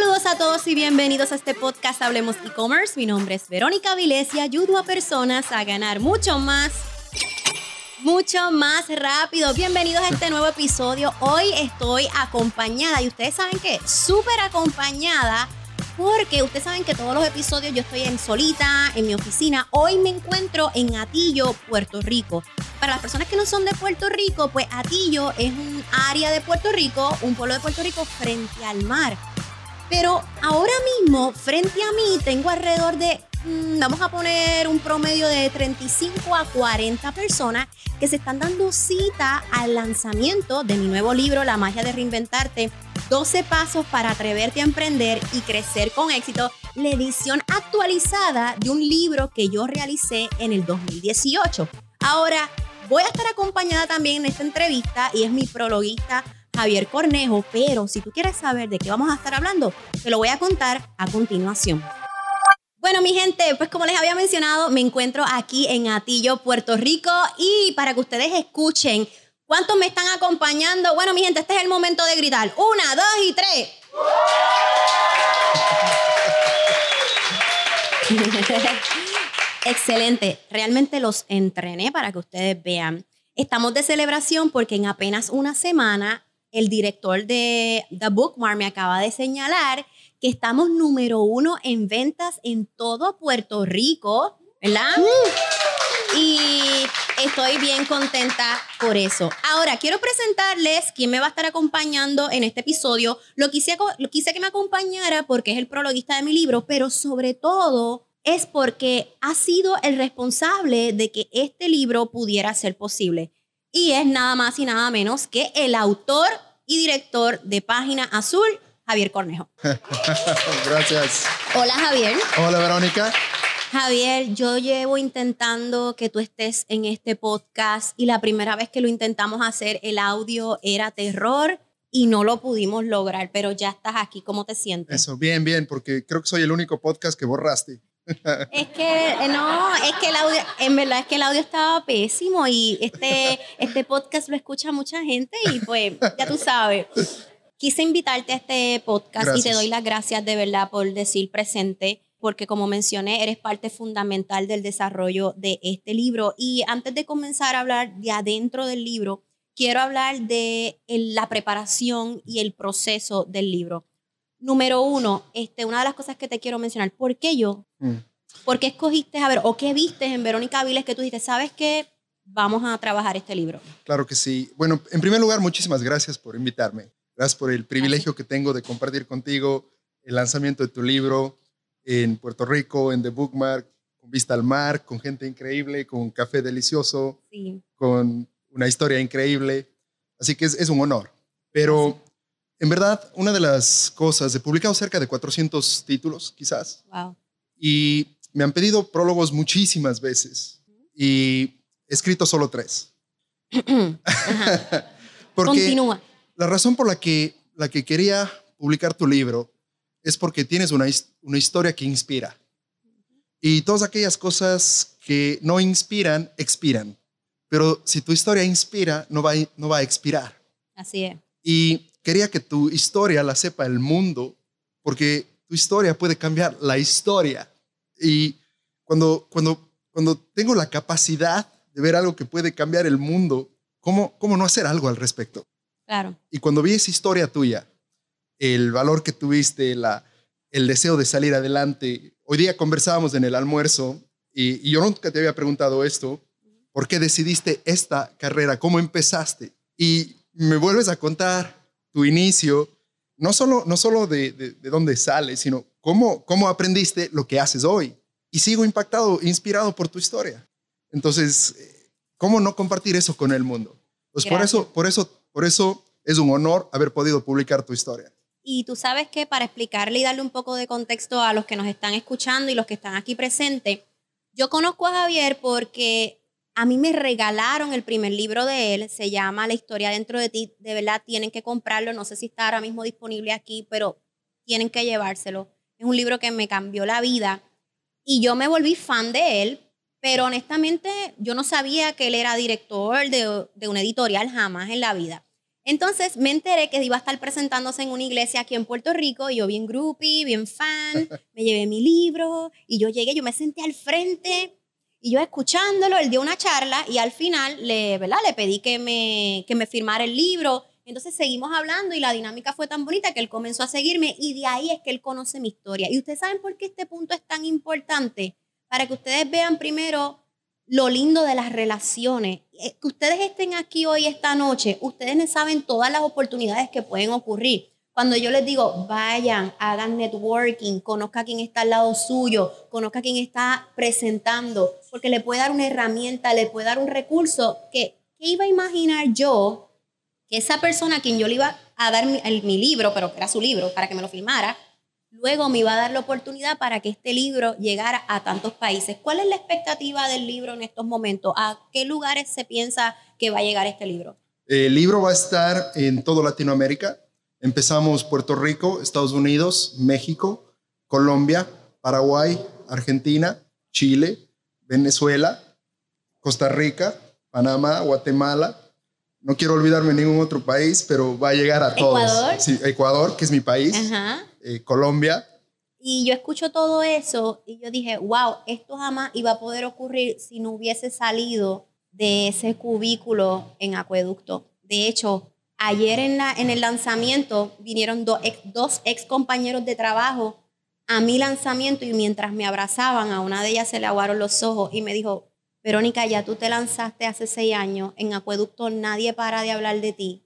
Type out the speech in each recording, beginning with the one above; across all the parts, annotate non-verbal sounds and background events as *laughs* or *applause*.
Saludos a todos y bienvenidos a este podcast Hablemos e-commerce. Mi nombre es Verónica Vilés y ayudo a personas a ganar mucho más, mucho más rápido. Bienvenidos a este nuevo episodio. Hoy estoy acompañada y ustedes saben que súper acompañada porque ustedes saben que todos los episodios yo estoy en solita, en mi oficina. Hoy me encuentro en Atillo, Puerto Rico. Para las personas que no son de Puerto Rico, pues Atillo es un área de Puerto Rico, un pueblo de Puerto Rico frente al mar. Pero ahora mismo, frente a mí, tengo alrededor de, mm, vamos a poner un promedio de 35 a 40 personas que se están dando cita al lanzamiento de mi nuevo libro, La magia de reinventarte, 12 pasos para atreverte a emprender y crecer con éxito, la edición actualizada de un libro que yo realicé en el 2018. Ahora, voy a estar acompañada también en esta entrevista y es mi prologuista Javier Cornejo, pero si tú quieres saber de qué vamos a estar hablando, te lo voy a contar a continuación. Bueno, mi gente, pues como les había mencionado, me encuentro aquí en Atillo, Puerto Rico, y para que ustedes escuchen cuántos me están acompañando, bueno, mi gente, este es el momento de gritar. Una, dos y tres. *laughs* Excelente, realmente los entrené para que ustedes vean. Estamos de celebración porque en apenas una semana el director de The Bookmark me acaba de señalar que estamos número uno en ventas en todo Puerto Rico, ¿verdad? Y estoy bien contenta por eso. Ahora, quiero presentarles quién me va a estar acompañando en este episodio. Lo quise, lo quise que me acompañara porque es el prologuista de mi libro, pero sobre todo es porque ha sido el responsable de que este libro pudiera ser posible y es nada más y nada menos que el autor y director de Página Azul, Javier Cornejo. *laughs* Gracias. Hola Javier. Hola Verónica. Javier, yo llevo intentando que tú estés en este podcast y la primera vez que lo intentamos hacer el audio era terror y no lo pudimos lograr, pero ya estás aquí. ¿Cómo te sientes? Eso, bien, bien, porque creo que soy el único podcast que borraste. Es que eh, no, es que el audio, en verdad es que el audio estaba pésimo y este, este podcast lo escucha mucha gente y pues ya tú sabes. Quise invitarte a este podcast y te doy las gracias de verdad por decir presente, porque como mencioné, eres parte fundamental del desarrollo de este libro. Y antes de comenzar a hablar de adentro del libro, quiero hablar de la preparación y el proceso del libro. Número uno, este, una de las cosas que te quiero mencionar, ¿por qué yo? Mm. ¿Por qué escogiste, a ver, o qué viste en Verónica Viles que tú dijiste, sabes qué, vamos a trabajar este libro? Claro que sí. Bueno, en primer lugar, muchísimas gracias por invitarme. Gracias por el privilegio que tengo de compartir contigo el lanzamiento de tu libro en Puerto Rico, en The Bookmark, con vista al mar, con gente increíble, con café delicioso, con una historia increíble. Así que es, es un honor. Pero en verdad, una de las cosas, he publicado cerca de 400 títulos, quizás. Wow. Y me han pedido prólogos muchísimas veces. Y he escrito solo tres. *clears throat* porque Continúa. La razón por la que, la que quería publicar tu libro es porque tienes una, una historia que inspira. Y todas aquellas cosas que no inspiran, expiran. Pero si tu historia inspira, no va, no va a expirar. Así es. Y quería que tu historia la sepa el mundo, porque tu historia puede cambiar la historia. Y cuando, cuando, cuando tengo la capacidad de ver algo que puede cambiar el mundo, ¿cómo, cómo no hacer algo al respecto? Claro. Y cuando vi esa historia tuya, el valor que tuviste, la, el deseo de salir adelante, hoy día conversábamos en el almuerzo y, y yo nunca te había preguntado esto, ¿por qué decidiste esta carrera? ¿Cómo empezaste? Y me vuelves a contar tu inicio, no solo, no solo de, de, dónde sales, sino cómo, cómo aprendiste lo que haces hoy. Y sigo impactado, inspirado por tu historia. Entonces, ¿cómo no compartir eso con el mundo? Pues por eso, por eso, por eso es un honor haber podido publicar tu historia. Y tú sabes que para explicarle y darle un poco de contexto a los que nos están escuchando y los que están aquí presentes, yo conozco a Javier porque a mí me regalaron el primer libro de él, se llama La historia dentro de ti. De verdad, tienen que comprarlo. No sé si está ahora mismo disponible aquí, pero tienen que llevárselo. Es un libro que me cambió la vida y yo me volví fan de él, pero honestamente yo no sabía que él era director de, de una editorial jamás en la vida. Entonces me enteré que iba a estar presentándose en una iglesia aquí en Puerto Rico, y yo bien groupie, bien fan, *laughs* me llevé mi libro y yo llegué, yo me senté al frente y yo escuchándolo, él dio una charla y al final le, ¿verdad? le pedí que me, que me firmara el libro. Entonces seguimos hablando y la dinámica fue tan bonita que él comenzó a seguirme y de ahí es que él conoce mi historia. Y ustedes saben por qué este punto es tan importante, para que ustedes vean primero lo lindo de las relaciones. Eh, que ustedes estén aquí hoy, esta noche, ustedes saben todas las oportunidades que pueden ocurrir. Cuando yo les digo, vayan, hagan networking, conozca a quien está al lado suyo, conozca a quien está presentando, porque le puede dar una herramienta, le puede dar un recurso que, ¿qué iba a imaginar yo que esa persona a quien yo le iba a dar mi, mi libro, pero que era su libro, para que me lo filmara, luego me iba a dar la oportunidad para que este libro llegara a tantos países. ¿Cuál es la expectativa del libro en estos momentos? ¿A qué lugares se piensa que va a llegar este libro? El libro va a estar en toda Latinoamérica. Empezamos Puerto Rico, Estados Unidos, México, Colombia, Paraguay, Argentina, Chile, Venezuela, Costa Rica, Panamá, Guatemala. No quiero olvidarme ningún otro país, pero va a llegar a todos. Ecuador. Sí, Ecuador, que es mi país. Eh, Colombia. Y yo escucho todo eso y yo dije, wow, esto jamás iba a poder ocurrir si no hubiese salido de ese cubículo en acueducto. De hecho, Ayer en, el lanzamiento vinieron dos ex compañeros de trabajo a mi lanzamiento y mientras me abrazaban, a una de ellas se le aguaron los ojos y me dijo, Verónica, ya tú te lanzaste hace seis años, en Acueducto nadie para de hablar de ti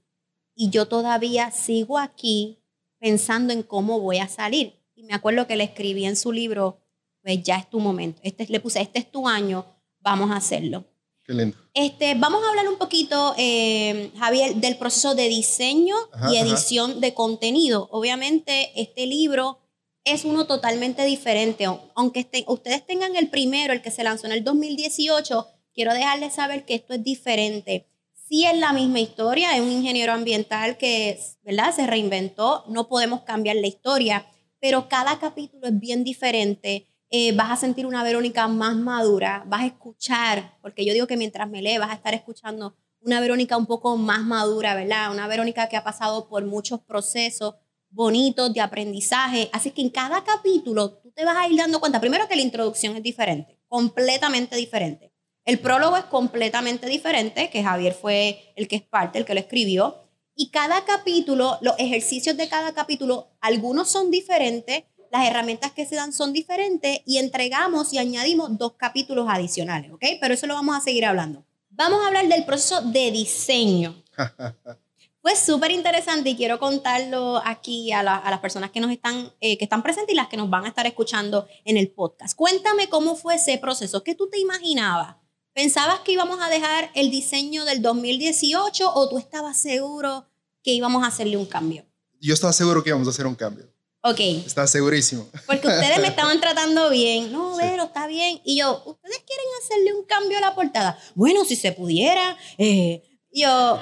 y yo todavía sigo aquí pensando en cómo voy a salir. Y me acuerdo que le escribí en su libro, pues ya es tu momento, este, le puse, este es tu año, vamos a hacerlo. Qué lindo. Este, vamos a hablar un poquito, eh, Javier, del proceso de diseño y edición de contenido. Obviamente, este libro es uno totalmente diferente. Aunque este, ustedes tengan el primero, el que se lanzó en el 2018, quiero dejarles saber que esto es diferente. Sí es la misma historia, es un ingeniero ambiental que ¿verdad? se reinventó, no podemos cambiar la historia, pero cada capítulo es bien diferente eh, vas a sentir una Verónica más madura, vas a escuchar, porque yo digo que mientras me lee vas a estar escuchando una Verónica un poco más madura, ¿verdad? Una Verónica que ha pasado por muchos procesos bonitos de aprendizaje. Así que en cada capítulo tú te vas a ir dando cuenta, primero que la introducción es diferente, completamente diferente. El prólogo es completamente diferente, que Javier fue el que es parte, el que lo escribió. Y cada capítulo, los ejercicios de cada capítulo, algunos son diferentes, las herramientas que se dan son diferentes y entregamos y añadimos dos capítulos adicionales, ¿ok? Pero eso lo vamos a seguir hablando. Vamos a hablar del proceso de diseño. *laughs* Fue súper interesante y quiero contarlo aquí a, las personas que nos están, eh, que están presentes y las que nos van a estar escuchando en el podcast. Cuéntame cómo fue ese proceso. ¿Qué tú te imaginabas? ¿Pensabas que íbamos a dejar el diseño del 2018 o tú estabas seguro que íbamos a hacerle un cambio? Yo estaba seguro que íbamos a hacer un cambio. Ok. Está segurísimo. Porque ustedes me *laughs* estaban tratando bien. No, Vero, está bien. Y yo, ¿ustedes quieren hacerle un cambio a la portada? Bueno, si se pudiera. Eh, yo,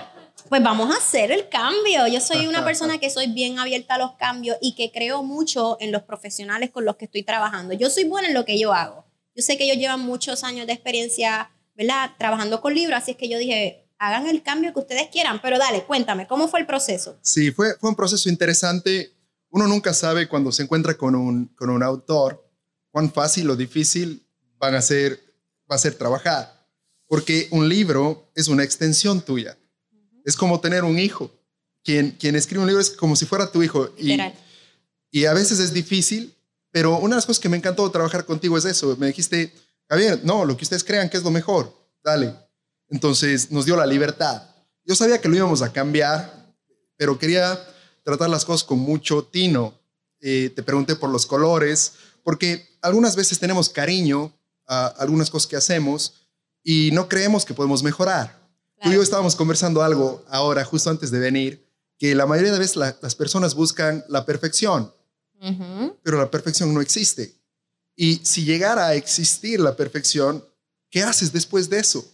pues vamos a hacer el cambio. Yo soy una persona que soy bien abierta a los cambios y que creo mucho en los profesionales con los que estoy trabajando. Yo soy buena en lo que yo hago. Yo sé que ellos llevan muchos años de experiencia, ¿verdad? Trabajando con libros, así es que yo dije, hagan el cambio que ustedes quieran, pero dale, cuéntame, ¿cómo fue el proceso? Sí, fue, fue un proceso interesante uno nunca sabe cuando se encuentra con un, con un autor cuán fácil o difícil van a ser, va a ser trabajar. Porque un libro es una extensión tuya. Es como tener un hijo. Quien, quien escribe un libro es como si fuera tu hijo. Y, y a veces es difícil, pero una de las cosas que me encantó trabajar contigo es eso. Me dijiste, Javier, no, lo que ustedes crean que es lo mejor, dale. Entonces nos dio la libertad. Yo sabía que lo íbamos a cambiar, pero quería tratar las cosas con mucho tino. Eh, te pregunté por los colores, porque algunas veces tenemos cariño a algunas cosas que hacemos y no creemos que podemos mejorar. Tú y yo estábamos conversando algo ahora, justo antes de venir, que la mayoría de veces las personas buscan la perfección, pero la perfección no existe. Y si llegara a existir la perfección, ¿qué haces después de eso?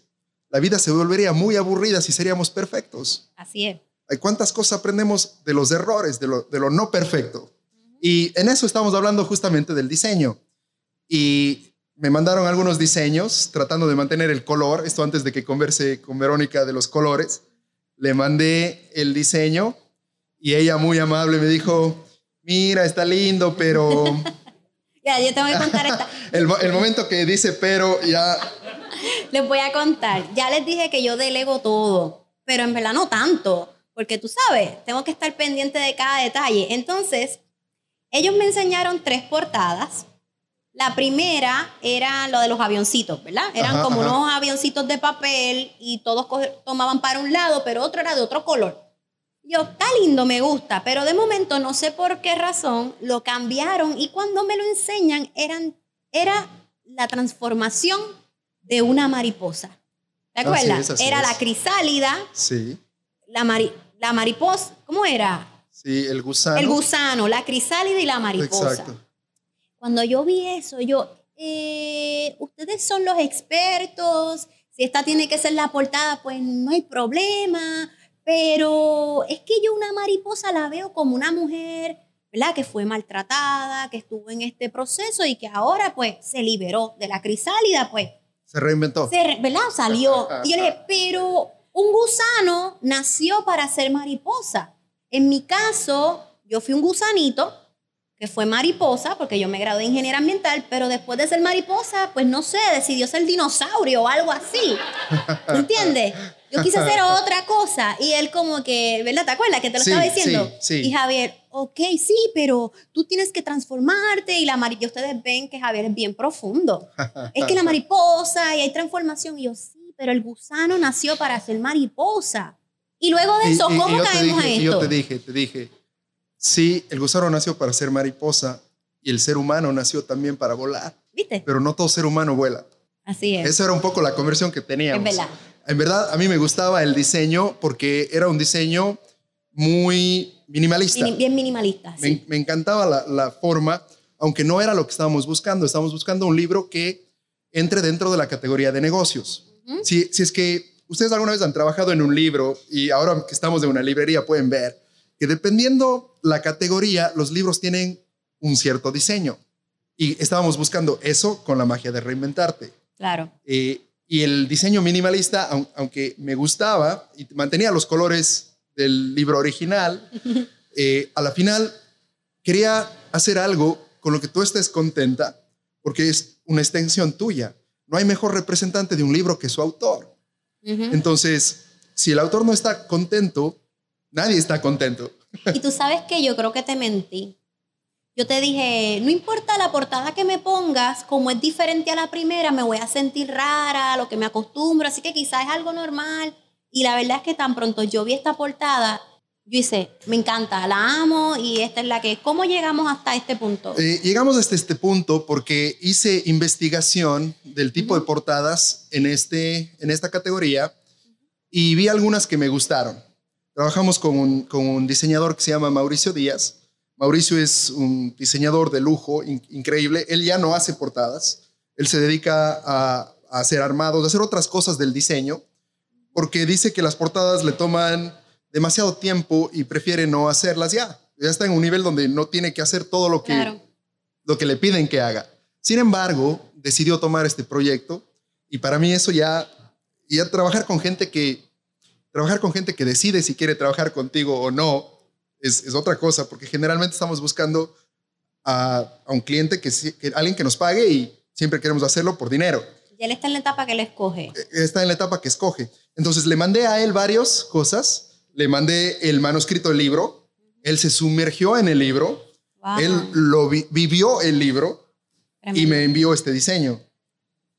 La vida se volvería muy aburrida si seríamos perfectos. Así es. ¿Cuántas cosas aprendemos de los errores, de lo, de lo no perfecto? Y en eso estamos hablando justamente del diseño. Y me mandaron algunos diseños tratando de mantener el color, esto antes de que converse con Verónica de los colores. le mandé el diseño y ella muy amable me dijo, mira, está lindo, pero... *laughs* ya, yo te voy a contar esta. *laughs* el, el momento que dice pero ya... *laughs* Les voy a contar. Ya les dije que yo delego todo, pero en verdad no tanto, porque tú sabes, tengo que estar pendiente de cada detalle. Entonces, ellos me enseñaron tres portadas. La primera era lo de los avioncitos, ¿verdad? Eran Ajá, como ajá. unos avioncitos de papel y todos tomaban para un lado, pero otro era de otro color. Yo, está lindo, me gusta, pero de momento no sé por qué razón lo cambiaron y cuando me lo enseñan eran, era la transformación de una mariposa. ¿Te Así acuerdas? es, así era es. la crisálida, Sí, la, mari- la mariposa, ¿cómo era? sí, el gusano. El gusano, la crisálida y la mariposa. Exacto. Cuando yo vi eso, yo, eh, ustedes son los expertos, si esta tiene que ser la portada, pues no hay problema, pero es que yo una mariposa la veo como una mujer, ¿verdad? Que fue maltratada, que estuvo en este proceso y que ahora pues se liberó de la crisálida, pues Se reinventó. se, ¿verdad? Salió. *laughs* Y yo le dije, pero un gusano nació para ser mariposa. En mi caso, yo fui un gusanito que fue mariposa, porque yo me gradué de ingeniera ambiental, pero después de ser mariposa, pues no sé, decidió ser dinosaurio o algo así. ¿Entiendes? Yo quise hacer otra cosa y él como que, ¿verdad? ¿Te acuerdas que te lo Sí, estaba diciendo? sí, sí. Y Javier, ok, sí, pero tú tienes que transformarte y la mariposa, ustedes ven que Javier es bien profundo. es que la mariposa y hay transformación. Y yo, sí, pero el gusano nació para ser mariposa. Y luego de eso, y- y ¿cómo caemos dije- a y yo esto? te dije, te dije, sí, el gusano nació para ser mariposa y el ser humano nació también para volar, ¿Viste? pero no todo ser humano vuela. Así es. Esa era un poco la conversión que teníamos. Es verdad. En verdad, a mí me gustaba el diseño porque era un diseño muy minimalista. Mini- bien minimalista. Me, sí. me encantaba la, la forma, aunque no era lo que estábamos buscando. Estábamos buscando un libro que entre dentro de la categoría de negocios. Ujú. si, si es que ustedes alguna vez han trabajado en un libro y ahora que estamos de una librería pueden ver que dependiendo la categoría, los libros tienen un cierto diseño. Y estábamos buscando eso con la magia de reinventarte. Claro. Eh, y el diseño minimalista, aun- aunque me gustaba y mantenía los colores del libro original, *laughs* eh, a la final quería hacer algo con lo que tú estés contenta, porque es una extensión tuya. No hay mejor representante de un libro que su autor. Ujú. Entonces, si el autor no está contento, nadie está contento. *laughs* Y tú sabes que yo creo que te mentí. Yo te dije, no importa la portada que me pongas, como es diferente a la primera, me voy a sentir rara, a lo que me acostumbro, así que quizás es algo normal. Y la verdad es que tan pronto yo vi esta portada, yo hice, me encanta, la amo y esta es la que, ¿cómo llegamos hasta este punto? Eh, llegamos hasta este punto porque hice investigación del tipo de portadas en, este, en esta categoría y vi algunas que me gustaron. Trabajamos con un, con un diseñador que se llama Mauricio Díaz. Mauricio es un diseñador de lujo in- increíble. Él ya no hace portadas. Él se dedica a, a hacer armados, a hacer otras cosas del diseño, porque dice que las portadas le toman demasiado tiempo y prefiere no hacerlas ya. Ya está en un nivel donde no tiene que hacer todo lo que, Claro. lo que le piden que haga. Sin embargo, decidió tomar este proyecto y para mí eso ya, ya trabajar con gente que, trabajar con gente que decide si quiere trabajar contigo o no es, es otra cosa, porque generalmente estamos buscando a, a un cliente, que, que alguien que nos pague y siempre queremos hacerlo por dinero. Y él está en la etapa que él escoge. Está en la etapa que escoge. Entonces le mandé a él varias cosas, le mandé el manuscrito del libro, él se sumergió en el libro, Wow. él lo vi- vivió el libro y me envió este diseño.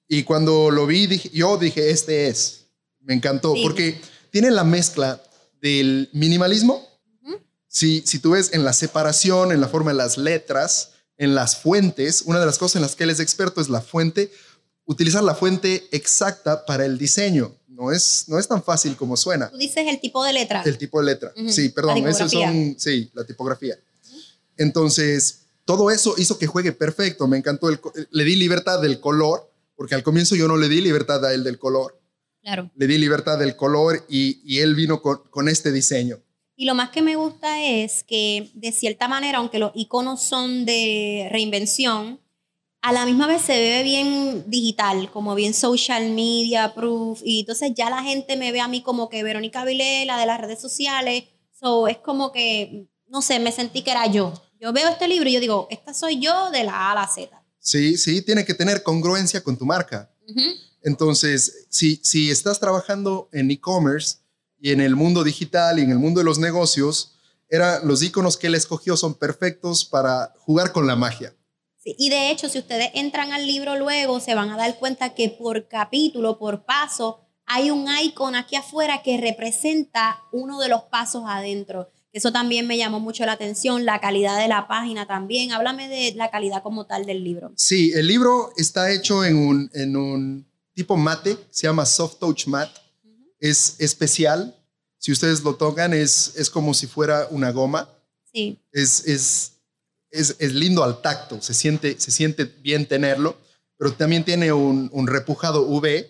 Y cuando lo vi, dije, yo dije, este es. Me encantó Sí. porque tiene la mezcla del minimalismo. Si tú ves en la separación, en la forma de las letras, en las fuentes, una de las cosas en las que él es experto es la fuente, utilizar la fuente exacta para el diseño. No es, no es tan fácil como suena. Tú dices el tipo de letra. El tipo de letra. Sí, perdón, esos son, sí, la tipografía. Entonces, todo eso hizo que juegue perfecto. Me encantó. El, le di libertad del color, porque al comienzo yo no le di libertad a él del color. Claro. Le di libertad del color y, y él vino con, con este diseño. Y lo más que me gusta es que, de cierta manera, aunque los iconos son de reinvención, a la misma vez se ve bien digital, como bien social media proof, y entonces ya la gente me ve a mí como que Verónica Vilela de las redes sociales, so es como que, no sé, me sentí que era yo. Yo veo este libro y yo digo, esta soy yo de la A a la Z. Sí, sí, tiene que tener congruencia con tu marca. Entonces, si, si estás trabajando en e-commerce y en el mundo digital y en el mundo de los negocios, era, los iconos que él escogió son perfectos para jugar con la magia. Sí, y de hecho, si ustedes entran al libro luego, se van a dar cuenta que por capítulo, por paso, hay un icon aquí afuera que representa uno de los pasos adentro. Eso también me llamó mucho la atención, la calidad de la página también. Háblame de la calidad como tal del libro. Sí, el libro está hecho en un, en un tipo mate, se llama Soft Touch Matte. Es especial. Si ustedes lo tocan, es, es como si fuera una goma. Sí. Es, es, es, es lindo al tacto, se siente, se siente bien tenerlo, pero también tiene un, un repujado UV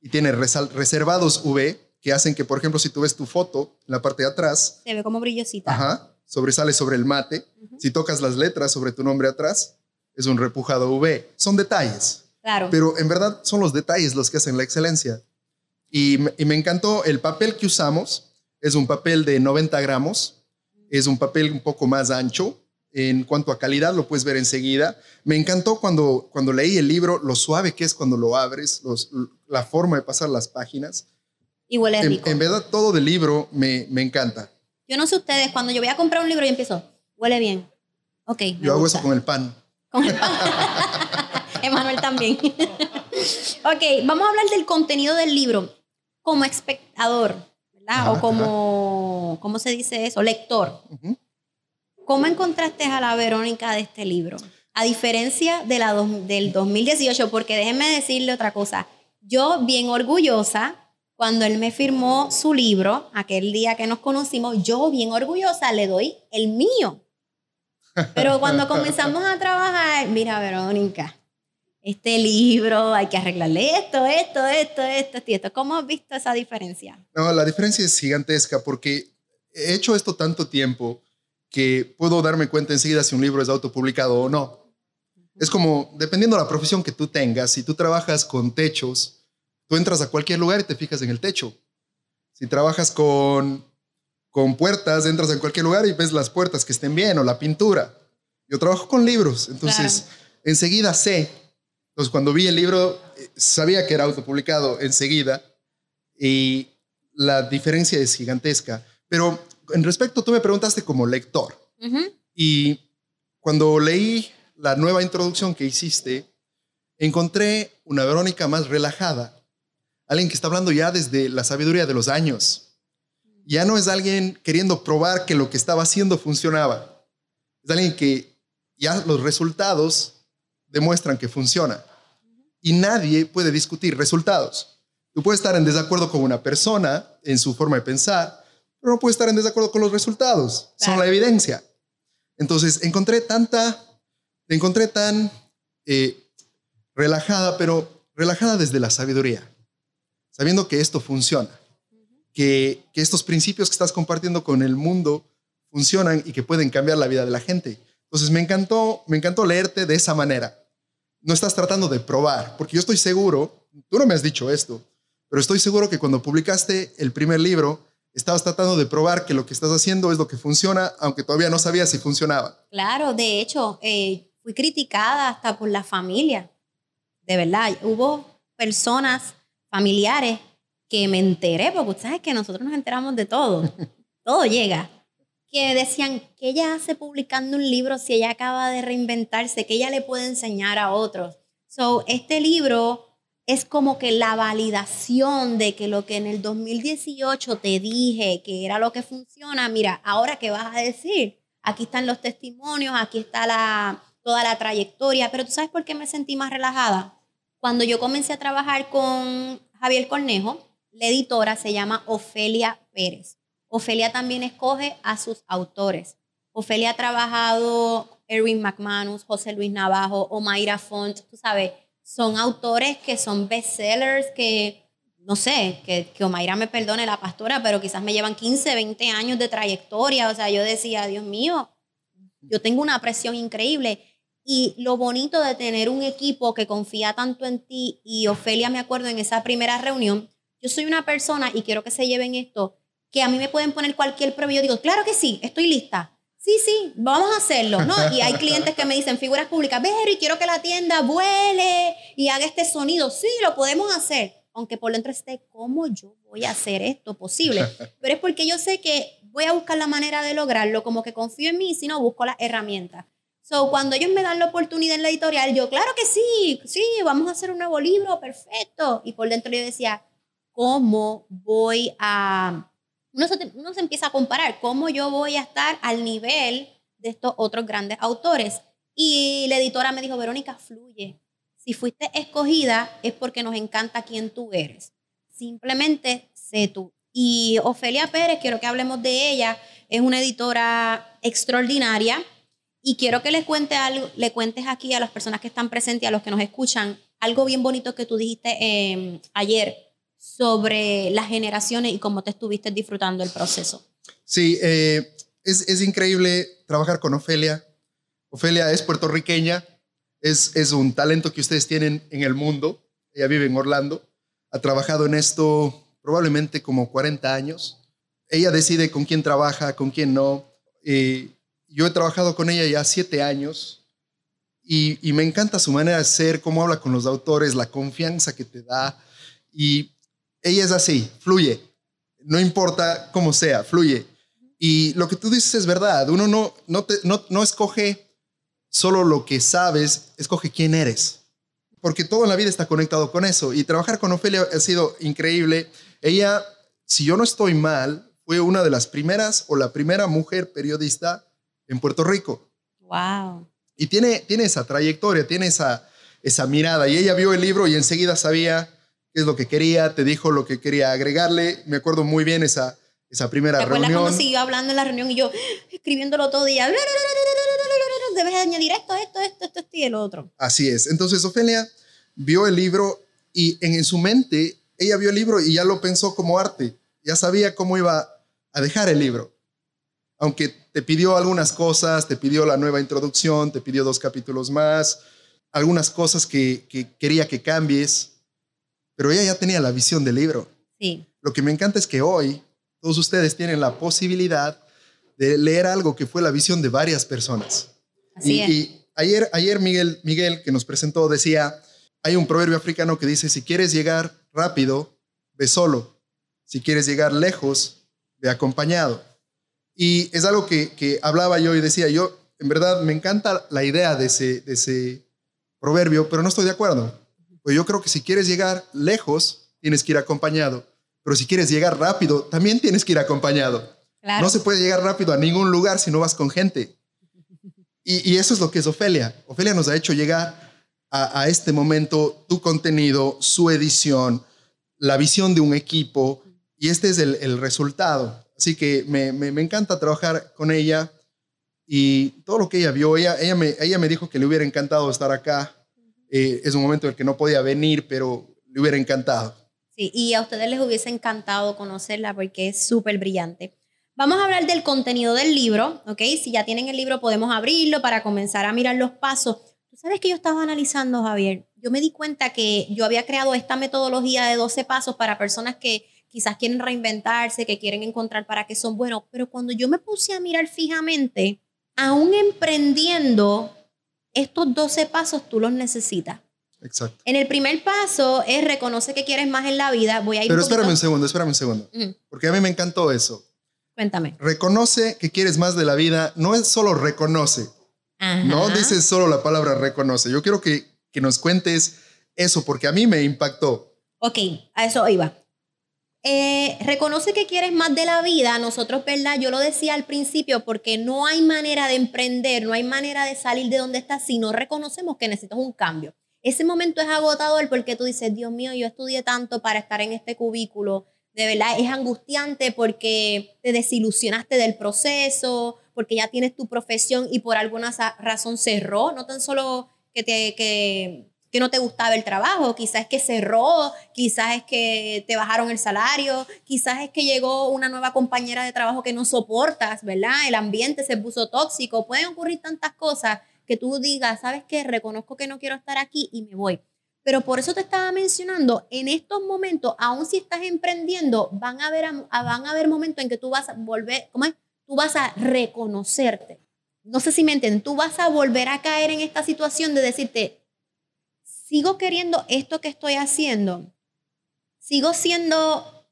y tiene reservados UV que hacen que, por ejemplo, si tú ves tu foto en la parte de atrás, se ve como brillosita. Ajá, sobresale sobre el mate. Si tocas las letras sobre tu nombre atrás, es un repujado UV. Son detalles. Claro. Pero en verdad son los detalles los que hacen la excelencia. Y, me encantó el papel que usamos. Es un papel de 90 gramos. Es un papel un poco más ancho. En cuanto a calidad, lo puedes ver enseguida. Me encantó cuando, cuando leí el libro, lo suave que es cuando lo abres, la forma de pasar las páginas. Y huele en, rico. En verdad, todo del libro me, me encanta. Yo no sé ustedes, cuando yo voy a comprar un libro, yo empiezo, huele bien. Ok. yo hago eso con el pan. Con el pan. *laughs* Emanuel también. *laughs* ok, vamos a hablar del contenido del libro. Como espectador, ¿verdad? o como, ¿cómo se dice eso? Lector. ¿Cómo encontraste a la Verónica de este libro? A diferencia de la del 2018, porque déjenme decirle otra cosa. Yo, bien orgullosa, cuando él me firmó su libro, aquel día que nos conocimos, yo, bien orgullosa, le doy el mío. Pero cuando comenzamos a trabajar, mira, Verónica, este libro, hay que arreglarle esto, esto, esto, esto, esto, ¿Cómo has visto esa diferencia? No, la diferencia es gigantesca porque he hecho esto tanto tiempo que puedo darme cuenta enseguida si un libro es autopublicado o no. Es como, dependiendo de la profesión que tú tengas, si tú trabajas con techos, tú entras a cualquier lugar y te fijas en el techo. Si trabajas con, con puertas, entras en cualquier lugar y ves las puertas que estén bien o la pintura. Yo trabajo con libros, entonces enseguida sé entonces, cuando vi el libro, eh, sabía que era autopublicado enseguida y la diferencia es gigantesca. Pero en respecto, tú me preguntaste como lector. Y cuando leí la nueva introducción que hiciste, encontré una Verónica más relajada. Alguien que está hablando ya desde la sabiduría de los años. Ya no es alguien queriendo probar que lo que estaba haciendo funcionaba. Es alguien que ya los resultados demuestran que funciona. Y nadie puede discutir resultados. Tú puedes estar en desacuerdo con una persona en su forma de pensar, pero no puedes estar en desacuerdo con los resultados. Son la evidencia. Entonces, encontré tanta, encontré tan eh, relajada, pero relajada desde la sabiduría, sabiendo que esto funciona, que, que estos principios que estás compartiendo con el mundo funcionan y que pueden cambiar la vida de la gente. Entonces, me encantó, me encantó leerte de esa manera no estás tratando de probar, porque yo estoy seguro, tú no me has dicho esto, pero estoy seguro que cuando publicaste el primer libro, estabas tratando de probar que lo que estás haciendo es lo que funciona, aunque todavía no sabías si funcionaba. Claro, de hecho, eh, fui criticada hasta por la familia. De verdad, hubo personas familiares que me enteré, porque sabes que nosotros nos enteramos de todo. *laughs* todo llega que decían que ella hace publicando un libro si ella acaba de reinventarse, que ella le puede enseñar a otros. So, este libro es como que la validación de que lo que en el 2018 te dije que era lo que funciona, mira, ahora qué vas a decir. Aquí están los testimonios, aquí está la, toda la trayectoria, pero tú sabes por qué me sentí más relajada. Cuando yo comencé a trabajar con Javier Cornejo, la editora se llama Ofelia Pérez. Ofelia también escoge a sus autores. Ofelia ha trabajado Erwin McManus, José Luis Navajo, Omaira Font, tú sabes, son autores que son bestsellers, que no sé, que, que Omaira me perdone la pastora, pero quizás me llevan 15, 20 años de trayectoria. O sea, yo decía, Dios mío, yo tengo una presión increíble. Y lo bonito de tener un equipo que confía tanto en ti, y Ofelia me acuerdo en esa primera reunión, yo soy una persona, y quiero que se lleven esto, que a mí me pueden poner cualquier prueba yo digo, claro que sí, estoy lista. Sí, sí, vamos a hacerlo, ¿no? Y hay clientes que me dicen, figuras públicas, y quiero que la tienda vuele y haga este sonido. Sí, lo podemos hacer, aunque por dentro esté, ¿cómo yo voy a hacer esto posible? Pero es porque yo sé que voy a buscar la manera de lograrlo, como que confío en mí, si no, busco las herramientas. So, cuando ellos me dan la oportunidad en la editorial, yo, claro que sí, sí, vamos a hacer un nuevo libro, perfecto. Y por dentro yo decía, ¿cómo voy a... Uno se, uno se empieza a comparar, ¿cómo yo voy a estar al nivel de estos otros grandes autores? Y la editora me dijo, Verónica, fluye. Si fuiste escogida es porque nos encanta quién tú eres. Simplemente sé tú. Y Ofelia Pérez, quiero que hablemos de ella, es una editora extraordinaria y quiero que les cuente algo, le cuentes aquí a las personas que están presentes y a los que nos escuchan algo bien bonito que tú dijiste em, ayer sobre las generaciones y cómo te estuviste disfrutando el proceso. Sí, eh, es, es, increíble trabajar con Ofelia. Ofelia es puertorriqueña, es, es un talento que ustedes tienen en el mundo. Ella vive en Orlando, ha trabajado en esto probablemente como 40 años. Ella decide con quién trabaja, con quién no. Yo he trabajado con ella ya siete años y, me encanta su manera de ser, cómo habla con los autores, la confianza que te da. Y ella es así, fluye. No importa cómo sea, fluye. Y lo que tú dices es verdad. Uno no, no, no, no escoge solo lo que sabes, escoge quién eres. Porque todo en la vida está conectado con eso. Y trabajar con Ofelia ha sido increíble. Ella, si yo no estoy mal, fue una de las primeras o la primera mujer periodista en Puerto Rico. Wow. Y tiene, tiene esa trayectoria, tiene esa, esa mirada. Y ella vio el libro y enseguida sabía qué es lo que quería, te dijo lo que quería agregarle. Me acuerdo muy bien esa, esa primera ¿Te acuerdas cuando siguió hablando en la reunión y yo escribiéndolo todo día? Debes añadir esto, esto, esto, esto, y el otro. Así es. Entonces Ofelia vio el libro y en, en su mente ella vio el libro y ya lo pensó como arte. Ya sabía cómo iba a dejar el libro. Aunque te pidió algunas cosas, te pidió la nueva introducción, te pidió dos capítulos más, algunas cosas que, quería que cambies, pero ella ya tenía la visión del libro. Sí. Lo que me encanta es que hoy todos ustedes tienen la posibilidad de leer algo que fue la visión de varias personas. Así y, y ayer, ayer Miguel, Miguel, que nos presentó, decía, hay un proverbio africano que dice, si quieres llegar rápido, ve solo. Si quieres llegar lejos, ve acompañado. Y es algo que, hablaba yo y decía, yo en verdad me encanta la idea de ese, de ese proverbio, pero no estoy de acuerdo. Pues yo creo que si quieres llegar lejos, tienes que ir acompañado. Pero si quieres llegar rápido, también tienes que ir acompañado. No se puede llegar rápido a ningún lugar si no vas con gente. Y, eso es lo que es Ofelia. Ofelia nos ha hecho llegar a, este momento tu contenido, su edición, la visión de un equipo, y este es el resultado. Así que me, me, encanta trabajar con ella y todo lo que ella vio, ella, ella, me, ella me dijo que le hubiera encantado estar acá. Eh, es un momento en el que no podía venir, pero le hubiera encantado. Sí, y a ustedes les hubiese encantado conocerla porque es súper brillante. Vamos a hablar del contenido del libro, ¿ok? Si ya tienen el libro, podemos abrirlo para comenzar a mirar los pasos. Tú sabes que yo estaba analizando, Javier. Yo me di cuenta que yo había creado esta metodología de 12 pasos para personas que quizás quieren reinventarse, que quieren encontrar para qué son buenos, pero cuando yo me puse a mirar fijamente, aún emprendiendo, estos 12 pasos tú los necesitas. Exacto. En el primer paso es reconoce que quieres más en la vida. Voy a ir Pero espérame un segundo, espérame un segundo. Porque a mí me encantó eso. Cuéntame. Reconoce que quieres más de la vida. No es solo reconoce. No dices solo la palabra reconoce. Yo quiero que, que nos cuentes eso porque a mí me impactó. Ok, a eso iba. Eh, reconoce que quieres más de la vida. Nosotros, ¿verdad? Yo lo decía al principio porque no hay manera de emprender, no hay manera de salir de donde estás si no reconocemos que necesitas un cambio. Ese momento es agotador porque tú dices, Dios mío, yo estudié tanto para estar en este cubículo. De verdad es angustiante porque te desilusionaste del proceso, porque ya tienes tu profesión y por alguna razón cerró. No tan solo que te, que que no te gustaba el trabajo, quizás es que cerró, quizás es que te bajaron el salario, quizás es que llegó una nueva compañera de trabajo que no soportas, ¿verdad? El ambiente se puso tóxico, pueden ocurrir tantas cosas que tú digas, ¿sabes qué? Reconozco que no quiero estar aquí y me voy. Pero por eso te estaba mencionando, en estos momentos, aun si estás emprendiendo, van a haber, van a haber momentos en que tú vas a volver, ¿cómo es? Tú vas a reconocerte. No sé si me entienden, tú vas a volver a caer en esta situación de decirte, sigo queriendo esto que estoy haciendo, sigo siendo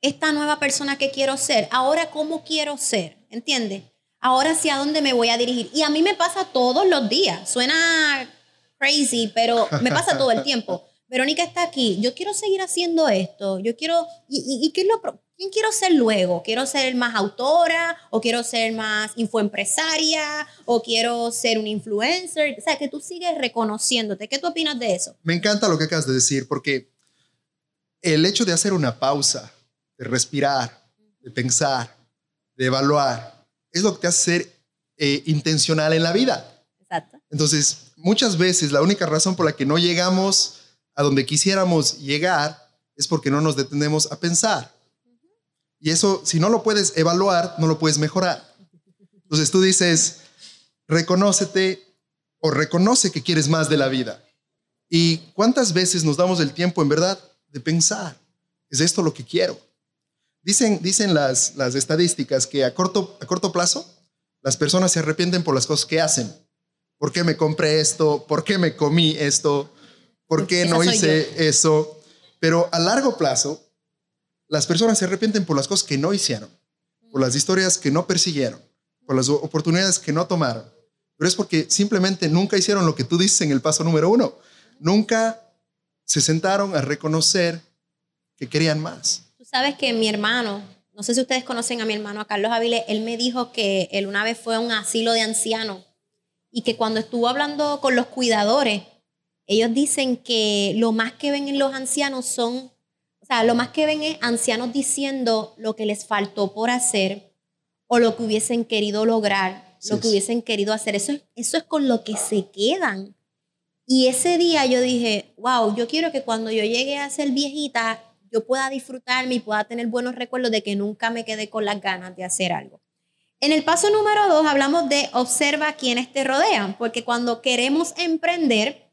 esta nueva persona que quiero ser, ahora cómo quiero ser, ¿entiendes? Ahora hacia dónde me voy a dirigir. Y a mí me pasa todos los días, suena crazy, pero me pasa todo el tiempo. *laughs* Verónica está aquí, yo quiero seguir haciendo esto, yo quiero, ¿y, qué es lo, quién quiero ser luego? ¿Quiero ser más autora o quiero ser más infoempresaria o quiero ser un influencer? O sea, que tú sigues reconociéndote. ¿Qué tú opinas de eso? Me encanta lo que acabas de decir porque el hecho de hacer una pausa, de respirar, de pensar, de evaluar, es lo que te hace ser eh, intencional en la vida. Exacto. Entonces, muchas veces la única razón por la que no llegamos a donde quisiéramos llegar es porque no nos detenemos a pensar. Y eso, si no lo puedes evaluar, no lo puedes mejorar. Entonces tú dices, reconócete o reconoce que quieres más de la vida. ¿Y cuántas veces nos damos el tiempo, en verdad, de pensar? ¿Es esto lo que quiero? Dicen, dicen las, las estadísticas que a corto, a corto plazo las personas se arrepienten por las cosas que hacen. ¿Por qué me compré esto? ¿Por qué me comí esto? ¿Por qué no hice eso? Pero a largo plazo, las personas se arrepienten por las cosas que no hicieron, por las historias que no persiguieron, por las oportunidades que no tomaron. Pero es porque simplemente nunca hicieron lo que tú dices en el paso número uno. Nunca se sentaron a reconocer que querían más. Tú sabes que mi hermano, no sé si ustedes conocen a mi hermano, a Carlos Avilés, él me dijo que él una vez fue a un asilo de ancianos y que cuando estuvo hablando con los cuidadores, ellos dicen que lo más que ven en los ancianos son, o sea, lo más que ven es ancianos diciendo lo que les faltó por hacer o lo que hubiesen querido lograr, lo que hubiesen querido hacer. Eso, eso es con lo que se quedan. Y ese día yo dije, wow, yo quiero que cuando yo llegue a ser viejita, yo pueda disfrutarme y pueda tener buenos recuerdos de que nunca me quedé con las ganas de hacer algo. En el paso número dos hablamos de observa quienes te rodean, porque cuando queremos emprender,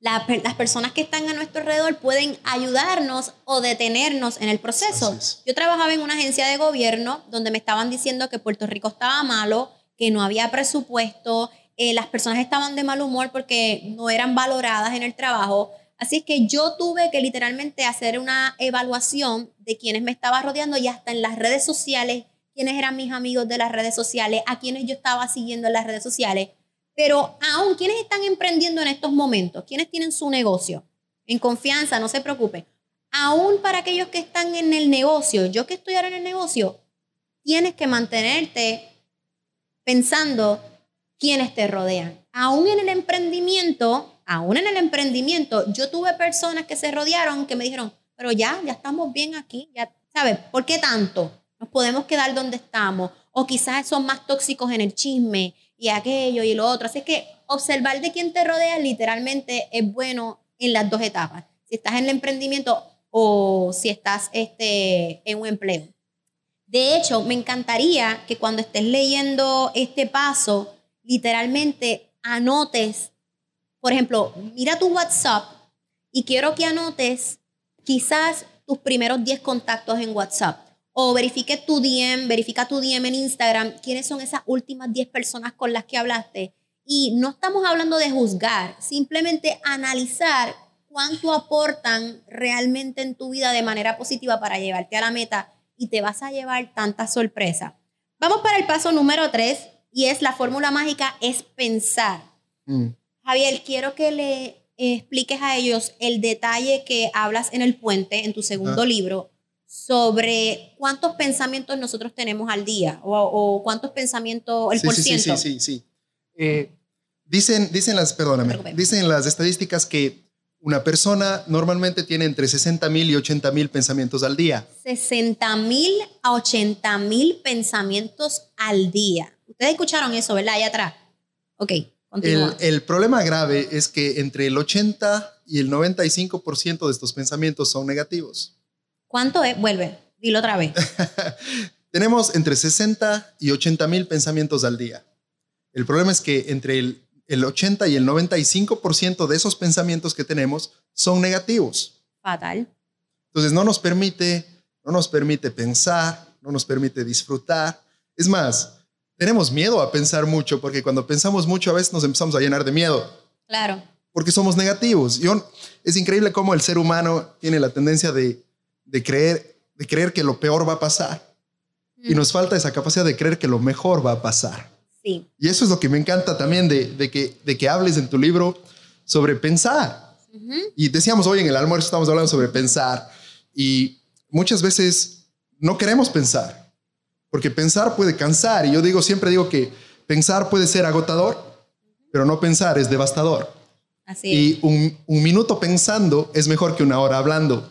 las personas que están a nuestro alrededor pueden ayudarnos o detenernos en el proceso. Yo trabajaba en una agencia de gobierno donde me estaban diciendo que Puerto Rico estaba malo, que no había presupuesto, eh, las personas estaban de mal humor porque no eran valoradas en el trabajo. Así es que yo tuve que literalmente hacer una evaluación de quienes me estaba rodeando y hasta en las redes sociales, quiénes eran mis amigos de las redes sociales, a quienes yo estaba siguiendo en las redes sociales pero aún, ¿quiénes están emprendiendo en estos momentos? ¿Quiénes tienen su negocio? En confianza, no se preocupen. Aún para aquellos que están en el negocio, yo que estoy ahora en el negocio, tienes que mantenerte pensando quiénes te rodean. Aún en el emprendimiento, aún en el emprendimiento, yo tuve personas que se rodearon que me dijeron, pero ya, ya estamos bien aquí, ya, ¿sabes? ¿Por qué tanto? Nos podemos quedar donde estamos. O quizás son más tóxicos en el chisme y aquello y lo otro. Así que observar de quién te rodea literalmente es bueno en las dos etapas. Si estás en el emprendimiento o si estás este, en un empleo. De hecho, me encantaría que cuando estés leyendo este paso, literalmente anotes, por ejemplo, mira tu WhatsApp y quiero que anotes quizás tus primeros 10 contactos en WhatsApp o verifique tu DM, verifica tu DM en Instagram, quiénes son esas últimas 10 personas con las que hablaste. Y no estamos hablando de juzgar, simplemente analizar cuánto aportan realmente en tu vida de manera positiva para llevarte a la meta y te vas a llevar tanta sorpresa. Vamos para el paso número 3 y es la fórmula mágica, es pensar. Mm. Javier, quiero que le expliques a ellos el detalle que hablas en el puente, en tu segundo libro, sobre cuántos pensamientos nosotros tenemos al día o, cuántos pensamientos, el sí, por sí, ciento. Sí, sí, sí. Eh, dicen, dicen las, perdóname, dicen las estadísticas que una persona normalmente tiene entre 60 mil y 80 mil pensamientos al día. 60 mil a 80 mil pensamientos al día. Ustedes escucharon eso, ¿verdad? Allá atrás. Ok, continúa. El, el problema grave es que entre el 80 y el 95% de estos pensamientos son negativos. ¿Cuánto es? Vuelve, dilo otra vez. *laughs* Tenemos entre 60 y 80 mil pensamientos al día. El problema es que entre el, el 80 y el 95% de esos pensamientos que tenemos son negativos. Fatal. Entonces no nos permite, no nos permite pensar, no nos permite disfrutar. Es más, tenemos miedo a pensar mucho porque cuando pensamos mucho a veces nos empezamos a llenar de miedo. Claro. Porque somos negativos. Yo, es increíble cómo el ser humano tiene la tendencia de, de creer, de creer que lo peor va a pasar. Y nos falta esa capacidad de creer que lo mejor va a pasar. Sí. Y eso es lo que me encanta también de, de que, de que hables en tu libro sobre pensar. Y decíamos hoy en el almuerzo, estamos hablando sobre pensar. Y muchas veces no queremos pensar, porque pensar puede cansar. Y yo digo, siempre digo que pensar puede ser agotador, pero no pensar es devastador. Así Y un, un minuto pensando es mejor que una hora hablando.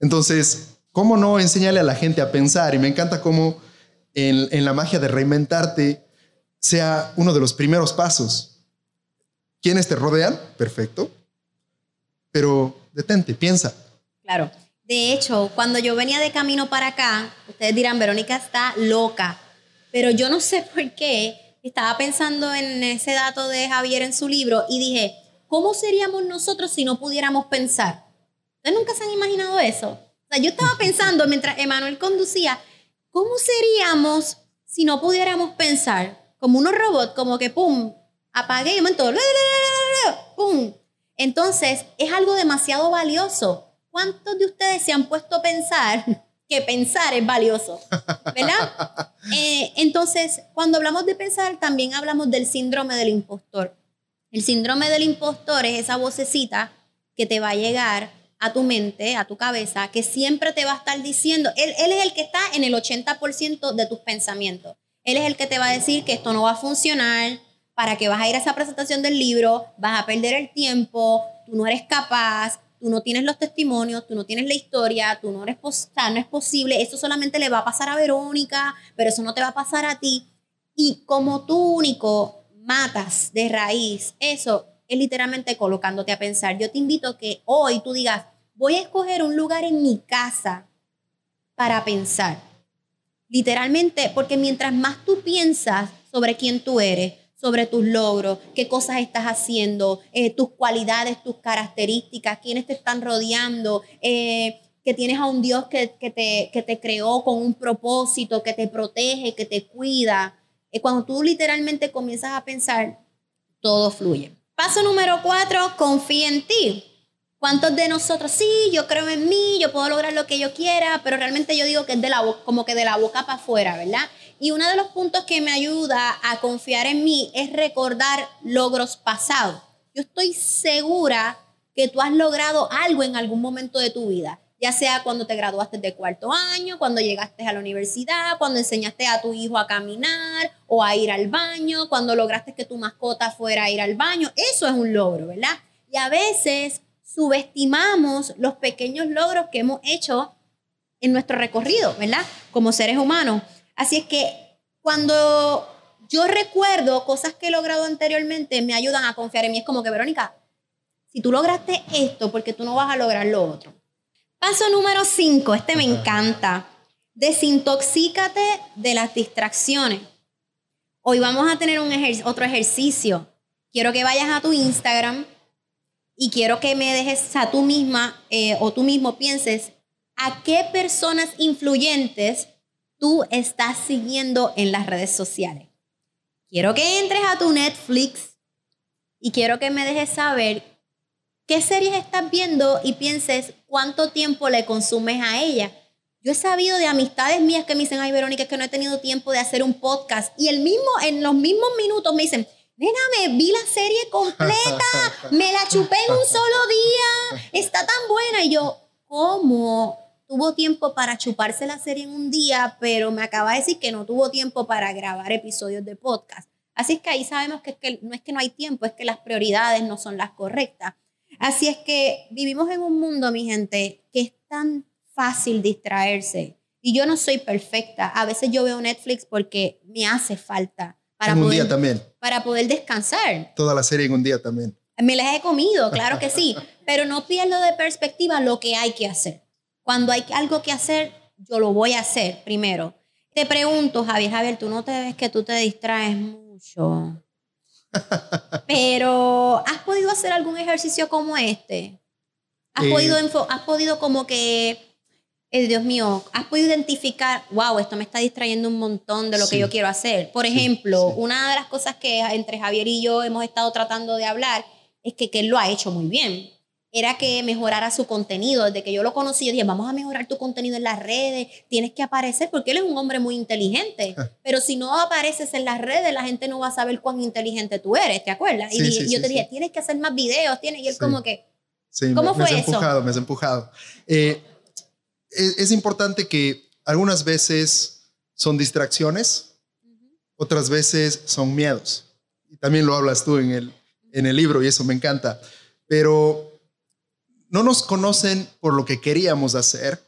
Entonces, ¿cómo no enseñarle a la gente a pensar? Y me encanta cómo en, la magia de reinventarte sea uno de los primeros pasos. ¿Quiénes te rodean? Perfecto. Pero detente, piensa. Claro. De hecho, cuando yo venía de camino para acá, ustedes dirán, Verónica está loca, pero yo no sé por qué estaba pensando en ese dato de Javier en su libro y dije, ¿cómo seríamos nosotros si no pudiéramos pensar? ¿Ustedes nunca se han imaginado eso? O sea, yo estaba pensando mientras Emanuel conducía, ¿cómo seríamos si no pudiéramos pensar? Como unos robots, como que pum, apagué y momento, pum. Entonces, es algo demasiado valioso. ¿Cuántos de ustedes se han puesto a pensar *laughs* que pensar es valioso? ¿Verdad? *laughs* Eh, entonces, cuando hablamos de pensar, también hablamos del síndrome del impostor. El síndrome del impostor es esa vocecita que te va a llegar a tu mente, a tu cabeza, que siempre te va a estar diciendo, él, es el que está en el 80% de tus pensamientos. Él es el que te va a decir que esto no va a funcionar, para que vas a ir a esa presentación del libro, vas a perder el tiempo, tú no eres capaz, tú no tienes los testimonios, tú no tienes la historia, tú no eres, sea, no es posible, eso solamente le va a pasar a Verónica, pero eso no te va a pasar a ti. Y como tú único matas de raíz eso, es literalmente colocándote a pensar. Yo te invito a que hoy tú digas, voy a escoger un lugar en mi casa para pensar. Literalmente, porque mientras más tú piensas sobre quién tú eres, sobre tus logros, qué cosas estás haciendo, eh, tus cualidades, tus características, quiénes te están rodeando, eh, que tienes a un Dios que, que, te, que, te, creó con un propósito, que te protege, que te cuida. Eh, cuando tú literalmente comienzas a pensar, todo fluye. Paso número cuatro, confía en ti. ¿Cuántos de nosotros, sí, yo creo en mí, yo puedo lograr lo que yo quiera, pero realmente yo digo que es de la como que de la boca para afuera, ¿verdad? Y uno de los puntos que me ayuda a confiar en mí es recordar logros pasados. Yo estoy segura que tú has logrado algo en algún momento de tu vida, ya sea cuando te graduaste de cuarto año, cuando llegaste a la universidad, cuando enseñaste a tu hijo a caminar o a ir al baño, cuando lograste que tu mascota fuera a ir al baño. Eso es un logro, ¿verdad? Y a veces subestimamos los pequeños logros que hemos hecho en nuestro recorrido, ¿verdad? Como seres humanos. Así es que cuando yo recuerdo cosas que he logrado anteriormente, me ayudan a confiar en mí. Es como que, Verónica, si tú lograste esto, porque tú no vas a lograr lo otro. Paso número 5, este me encanta. Desintoxícate de las distracciones. Hoy vamos a tener un ejer otro ejercicio. Quiero que vayas a tu Instagram y quiero que me dejes a tú misma eh, o tú mismo pienses a qué personas influyentes tú estás siguiendo en las redes sociales. Quiero que entres a tu Netflix y quiero que me dejes saber qué series estás viendo y pienses cuánto tiempo le consumes a ella. Yo he sabido de amistades mías que me dicen, ay Verónica, es que no he tenido tiempo de hacer un podcast. Y el mismo, en los mismos minutos me dicen, nena, me vi la serie completa, *laughs* me la chupé en un solo día, está tan buena. Y yo, ¿cómo? Tuvo tiempo para chuparse la serie en un día, pero me acaba de decir que no tuvo tiempo para grabar episodios de podcast. Así es que ahí sabemos que, es que no es que no hay tiempo, es que las prioridades no son las correctas. Así es que vivimos en un mundo, mi gente, que es tan fácil distraerse. Y yo no soy perfecta. A veces yo veo Netflix porque me hace falta. Para en un poder, día también. Para poder descansar. Toda la serie en un día también. Me las he comido, claro que sí. *laughs* pero no pierdo de perspectiva lo que hay que hacer. Cuando hay algo que hacer, yo lo voy a hacer primero. Te pregunto, Javier, Javier, ¿tú no te ves que tú te distraes mucho? Pero, ¿has podido hacer algún ejercicio como este? ¿Has, Eh. podido, has podido como que, eh, Dios mío, has podido identificar, wow, esto me está distrayendo un montón de lo que yo quiero hacer? Por Sí, ejemplo, sí. una de las cosas que entre Javier y yo hemos estado tratando de hablar es que, que él lo ha hecho muy bien. Era que mejorara su contenido. Desde que yo lo conocí, yo dije, vamos a mejorar tu contenido en las redes, tienes que aparecer, porque él es un hombre muy inteligente. Pero si no apareces en las redes, la gente no va a saber cuán inteligente tú eres, ¿te acuerdas? y Sí, dije- sí, yo sí, te dije, tienes que hacer más videos, tienes, y él como que, Sí, ¿Cómo me, me fue has eso? empujado, me has empujado. Eh, es, es importante que algunas veces son distracciones, otras veces son miedos. Y también lo hablas tú en el, en el libro y eso me encanta. Pero no nos conocen por lo que queríamos hacer,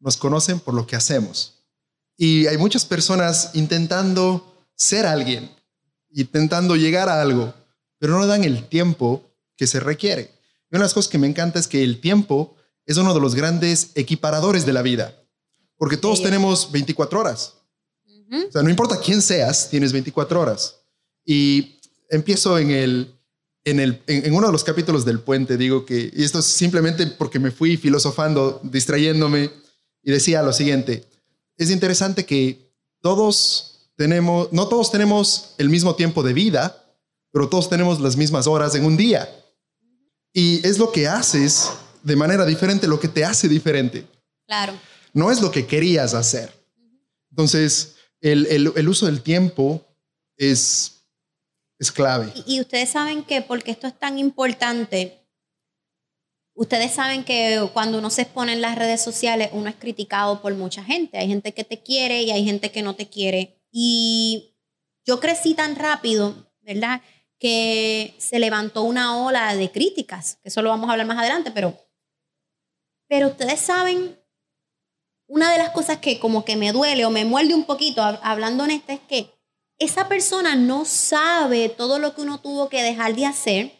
nos conocen por lo que hacemos. Y hay muchas personas intentando ser alguien, intentando llegar a algo, pero no dan el tiempo que se requiere. Y una de las cosas que me encanta es que el tiempo es uno de los grandes equiparadores de la vida, porque todos Sí. tenemos 24 horas. O sea, no importa quién seas, tienes 24 horas. Y empiezo en el, en, el, en, en uno de los capítulos del puente, digo que, y esto es simplemente porque me fui filosofando, distrayéndome, y decía lo siguiente, es interesante que todos tenemos, no todos tenemos el mismo tiempo de vida, pero todos tenemos las mismas horas en un día. Y es lo que haces de manera diferente, lo que te hace diferente claro. no es lo que querías hacer. Entonces, el, el- el uso del tiempo es, es clave. Y, y ustedes saben que, porque esto es tan importante, ustedes saben que cuando uno se expone en las redes sociales, uno es criticado por mucha gente. Hay gente que te quiere y hay gente que no te quiere. Y yo crecí tan rápido, ¿verdad? Que se levantó una ola de críticas, que eso lo vamos a hablar más adelante, pero, pero ustedes saben, una de las cosas que como que me duele o me muerde un poquito, hab- hablando en este, es que esa persona no sabe todo lo que uno tuvo que dejar de hacer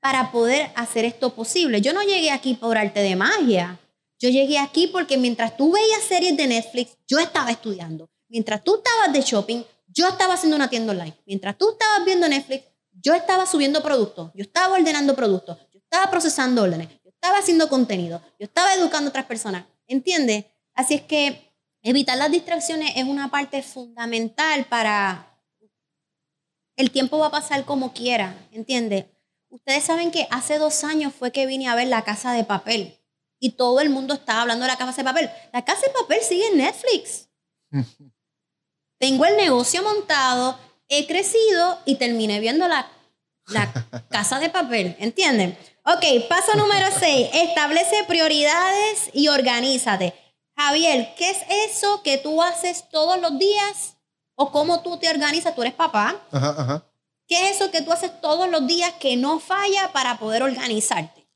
para poder hacer esto posible. Yo no llegué aquí por arte de magia. Yo llegué aquí porque mientras tú veías series de Netflix, yo estaba estudiando. Mientras tú estabas de shopping, yo estaba haciendo una tienda online. Mientras tú estabas viendo Netflix, yo estaba subiendo productos. Yo estaba ordenando productos. Yo estaba procesando órdenes. Yo estaba haciendo contenido. Yo estaba educando a otras personas. ¿Entiendes? Así es que evitar las distracciones es una parte fundamental para... El tiempo va a pasar como quiera, ¿entiendes? Ustedes saben que hace dos años fue que vine a ver La Casa de Papel y todo el mundo estaba hablando de La Casa de Papel. La Casa de Papel sigue en Netflix. *laughs* Tengo el negocio montado, he crecido y terminé viendo la, la *laughs* Casa de Papel, ¿entienden? Ok, paso número 6, *laughs* establece prioridades y organízate. Javier, ¿qué es eso que tú haces todos los días? ¿O cómo tú te organizas? Tú eres papá. Ajá, ajá. ¿Qué es eso que tú haces todos los días que no falla para poder organizarte?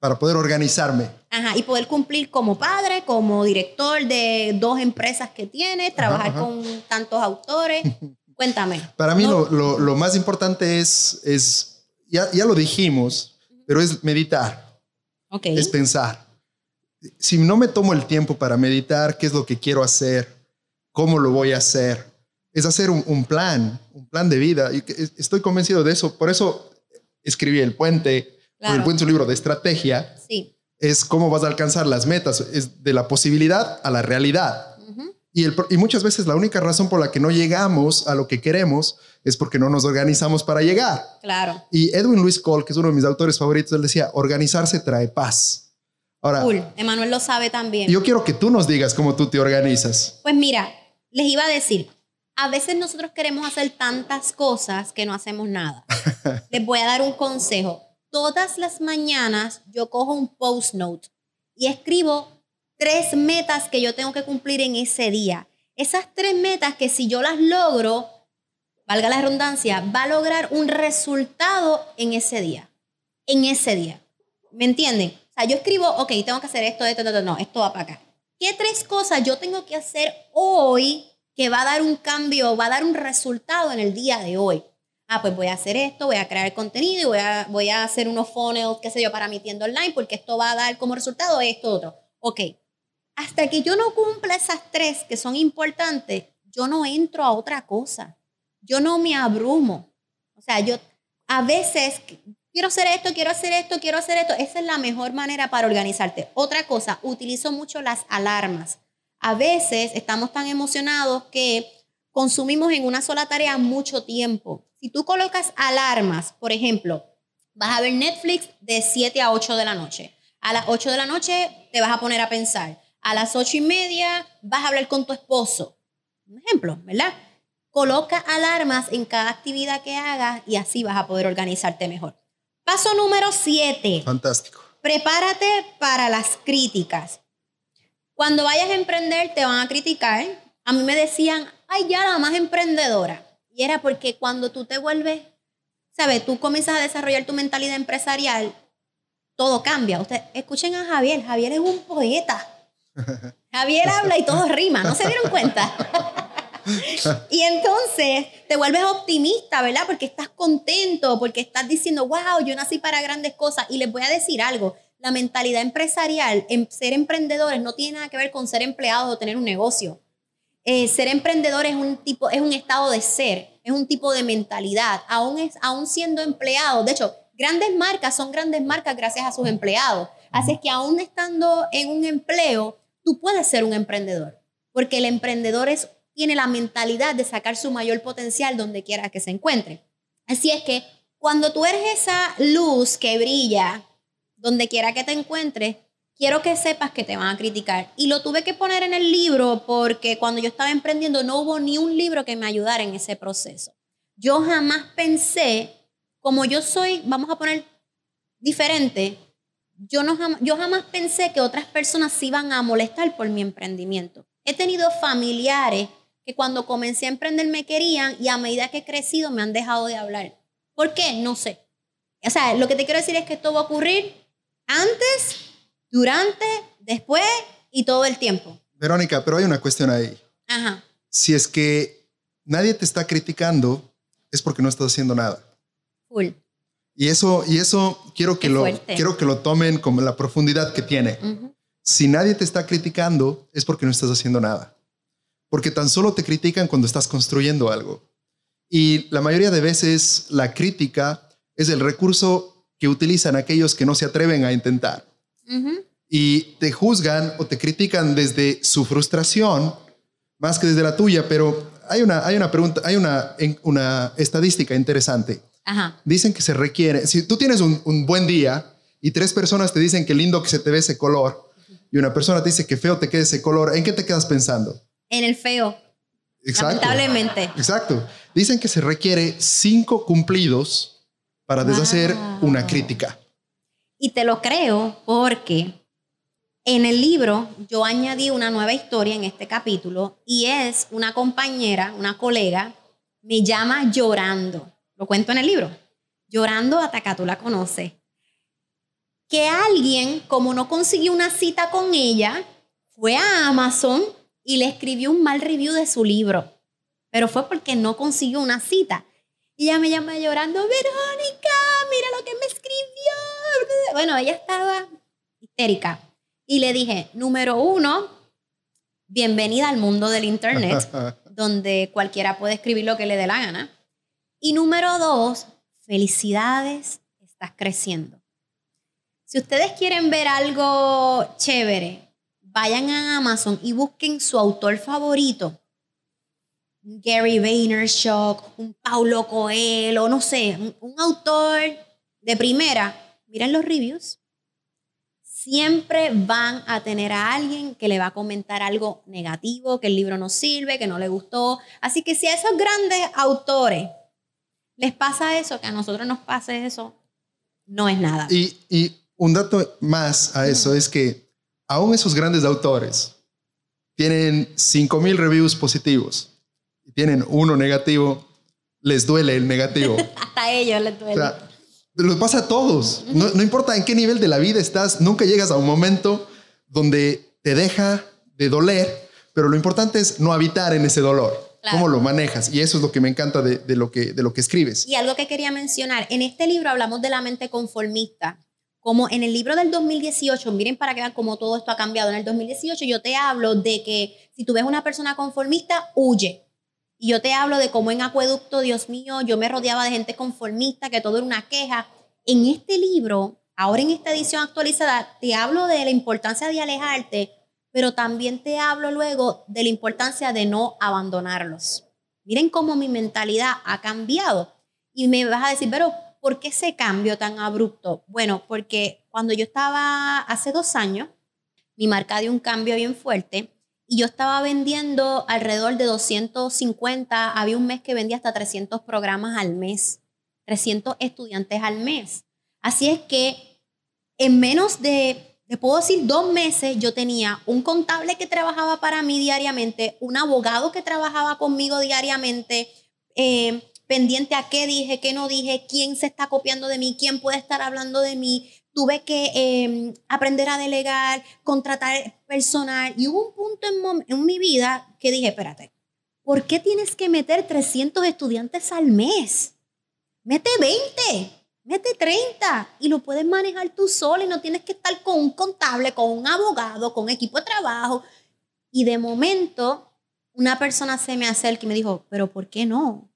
Para poder organizarme. Ajá, y poder cumplir como padre, como director de dos empresas que tienes, trabajar ajá. con tantos autores. *laughs* Cuéntame. Para mí No- lo, lo- lo más importante es, es ya, ya lo dijimos, pero es meditar, Ok. es pensar. Si no me tomo el tiempo para meditar, qué es lo que quiero hacer, cómo lo voy a hacer, es hacer un, un plan, un plan de vida. Y estoy convencido de eso. Por eso escribí El Puente, Claro. El Puente es un libro de estrategia. Sí. Es cómo vas a alcanzar las metas, es de la posibilidad a la realidad. Y, el, y muchas veces la única razón por la que no llegamos a lo que queremos es porque no nos organizamos para llegar. Claro. Y Edwin Luis Cole, que es uno de mis autores favoritos, él decía, organizarse trae paz. Ahora, Cool. Emanuel lo sabe también. yo quiero que tú nos digas cómo tú te organizas. Pues mira, les iba a decir, a veces nosotros queremos hacer tantas cosas que no hacemos nada. *laughs* les voy a dar un consejo. Todas las mañanas yo cojo un post note y escribo tres metas que yo tengo que cumplir en ese día. Esas tres metas que si yo las logro, valga la redundancia, va a lograr un resultado en ese día. En ese día. ¿Me entienden? O sea, yo escribo, ok, tengo que hacer esto, esto, esto, no, esto va para acá. ¿Qué tres cosas yo tengo que hacer hoy que va a dar un cambio, va a dar un resultado en el día de hoy? Ah, pues voy a hacer esto, voy a crear contenido y voy a, voy a hacer unos funnels, qué sé yo, para mi tienda online, porque esto va a dar como resultado esto, otro. Ok. Hasta que yo no cumpla esas tres que son importantes, yo no entro a otra cosa. Yo no me abrumo. O sea, yo a veces quiero hacer esto, quiero hacer esto, quiero hacer esto. Esa es la mejor manera para organizarte. Otra cosa, utilizo mucho las alarmas. A veces estamos tan emocionados que consumimos en una sola tarea mucho tiempo. Si tú colocas alarmas, por ejemplo, vas a ver Netflix de 7 a 8 de la noche. A las 8 de la noche te vas a poner a pensar. A las 8 y media vas a hablar con tu esposo. Un ejemplo, ¿verdad? Coloca alarmas en cada actividad que hagas y así vas a poder organizarte mejor. Paso número 7. Fantástico. Prepárate para las críticas. Cuando vayas a emprender te van a criticar. A mí me decían, ay, ya la más emprendedora. Y era porque cuando tú te vuelves, ¿sabes? Tú comienzas a desarrollar tu mentalidad empresarial, todo cambia. Ustedes escuchen a Javier. Javier es un poeta. *laughs* Javier habla y todo rima. ¿No se dieron cuenta? *laughs* y entonces te vuelves optimista, ¿verdad? Porque estás contento, porque estás diciendo, wow, yo nací para grandes cosas. Y les voy a decir algo, la mentalidad empresarial, en ser emprendedores, no tiene nada que ver con ser empleado o tener un negocio. Eh, ser emprendedor es un tipo, es un estado de ser, es un tipo de mentalidad, aún, es, aún siendo empleado. De hecho, grandes marcas son grandes marcas gracias a sus empleados. Así es que aún estando en un empleo, tú puedes ser un emprendedor, porque el emprendedor es tiene la mentalidad de sacar su mayor potencial donde quiera que se encuentre. Así es que cuando tú eres esa luz que brilla donde quiera que te encuentres, quiero que sepas que te van a criticar. Y lo tuve que poner en el libro porque cuando yo estaba emprendiendo no hubo ni un libro que me ayudara en ese proceso. Yo jamás pensé, como yo soy, vamos a poner diferente, yo, no jamás pensé que otras personas se iban a molestar por mi emprendimiento. He tenido familiares que cuando comencé a emprender me querían y a medida que he crecido me han dejado de hablar. ¿Por qué? No sé. O sea, lo que te quiero decir es que esto va a ocurrir antes, durante, después y todo el tiempo. Verónica, pero hay una cuestión ahí. Ajá. Si es que nadie te está criticando, es porque no estás haciendo nada. Full. Y eso, y eso quiero, que lo, quiero que lo tomen como la profundidad que tiene. Si nadie te está criticando, es porque no estás haciendo nada porque tan solo te critican cuando estás construyendo algo. Y la mayoría de veces la crítica es el recurso que utilizan aquellos que no se atreven a intentar. Y te juzgan o te critican desde su frustración más que desde la tuya, pero hay una, hay una pregunta, hay una, una estadística interesante. Dicen que se requiere, si tú tienes un, un buen día y tres personas te dicen que lindo que se te ve ese color y una persona te dice que feo te queda ese color, ¿en qué te quedas pensando? en el feo. Exacto. Lamentablemente. Exacto. Dicen que se requiere cinco cumplidos para deshacer una crítica. Y te lo creo porque en el libro yo añadí una nueva historia en este capítulo y es una compañera, una colega, me llama llorando. Lo cuento en el libro. Llorando hasta que tú la conoces. Que alguien, como no consiguió una cita con ella, fue a Amazon y le escribió un mal review de su libro, pero fue porque no consiguió una cita. Y ella me llama llorando, Verónica, mira lo que me escribió. Bueno, ella estaba histérica. Y le dije, número uno, bienvenida al mundo del Internet, *laughs* donde cualquiera puede escribir lo que le dé la gana. Y número dos, felicidades, estás creciendo. Si ustedes quieren ver algo chévere, vayan a Amazon y busquen su autor favorito. Gary Vaynerchuk, un Paulo Coelho, no sé, un, autor de primera. Miren los reviews. Siempre van a tener a alguien que le va a comentar algo negativo, que el libro no sirve, que no le gustó. Así que si a esos grandes autores les pasa eso, que a nosotros nos pase eso, no es nada. Y, y un dato más a eso es que aún esos grandes autores tienen 5.000 reviews positivos y tienen uno negativo, les duele el negativo. *laughs* Hasta a ellos les duele. O sea, lo pasa a todos. no, no, importa en qué nivel de la vida estás, nunca llegas a un momento donde te deja de doler, pero lo importante es no habitar en ese dolor. ¿Cómo lo manejas? Y eso es lo que me encanta de, de, lo que, de lo que escribes. Y algo que quería mencionar, en este libro hablamos de la mente conformista como en el libro del 2018, miren para que vean cómo todo esto ha cambiado. En el 2018 yo te hablo de que si tú ves una persona conformista, huye. Y yo te hablo de cómo en Acueducto, Dios mío, yo me rodeaba de gente conformista, que todo era una queja. En este libro, ahora en esta edición actualizada, te hablo de la importancia de alejarte, pero también te hablo luego de la importancia de no abandonarlos. Miren cómo mi mentalidad ha cambiado. Y me vas a decir, pero ¿por qué ese cambio tan abrupto? Bueno, porque cuando yo estaba hace dos años, mi marca dio un cambio bien fuerte y yo estaba vendiendo alrededor de 250, había un mes que vendía hasta 300 programas al mes, 300 estudiantes al mes. Así es que en menos de, te puedo decir, dos meses yo tenía un contable que trabajaba para mí diariamente, un abogado que trabajaba conmigo diariamente, eh, pendiente a qué dije, qué no dije, quién se está copiando de mí, quién puede estar hablando de mí, tuve que em, aprender a delegar, contratar personal. Y hubo un punto en, mi vida que dije, espérate, ¿por qué tienes que meter 300 estudiantes al mes? Mete 20, mete 30 y lo puedes manejar tú solo y no tienes que estar con un contable, con un abogado, con equipo de trabajo. Y de momento, una persona se me acerca y me dijo, pero ¿por qué no?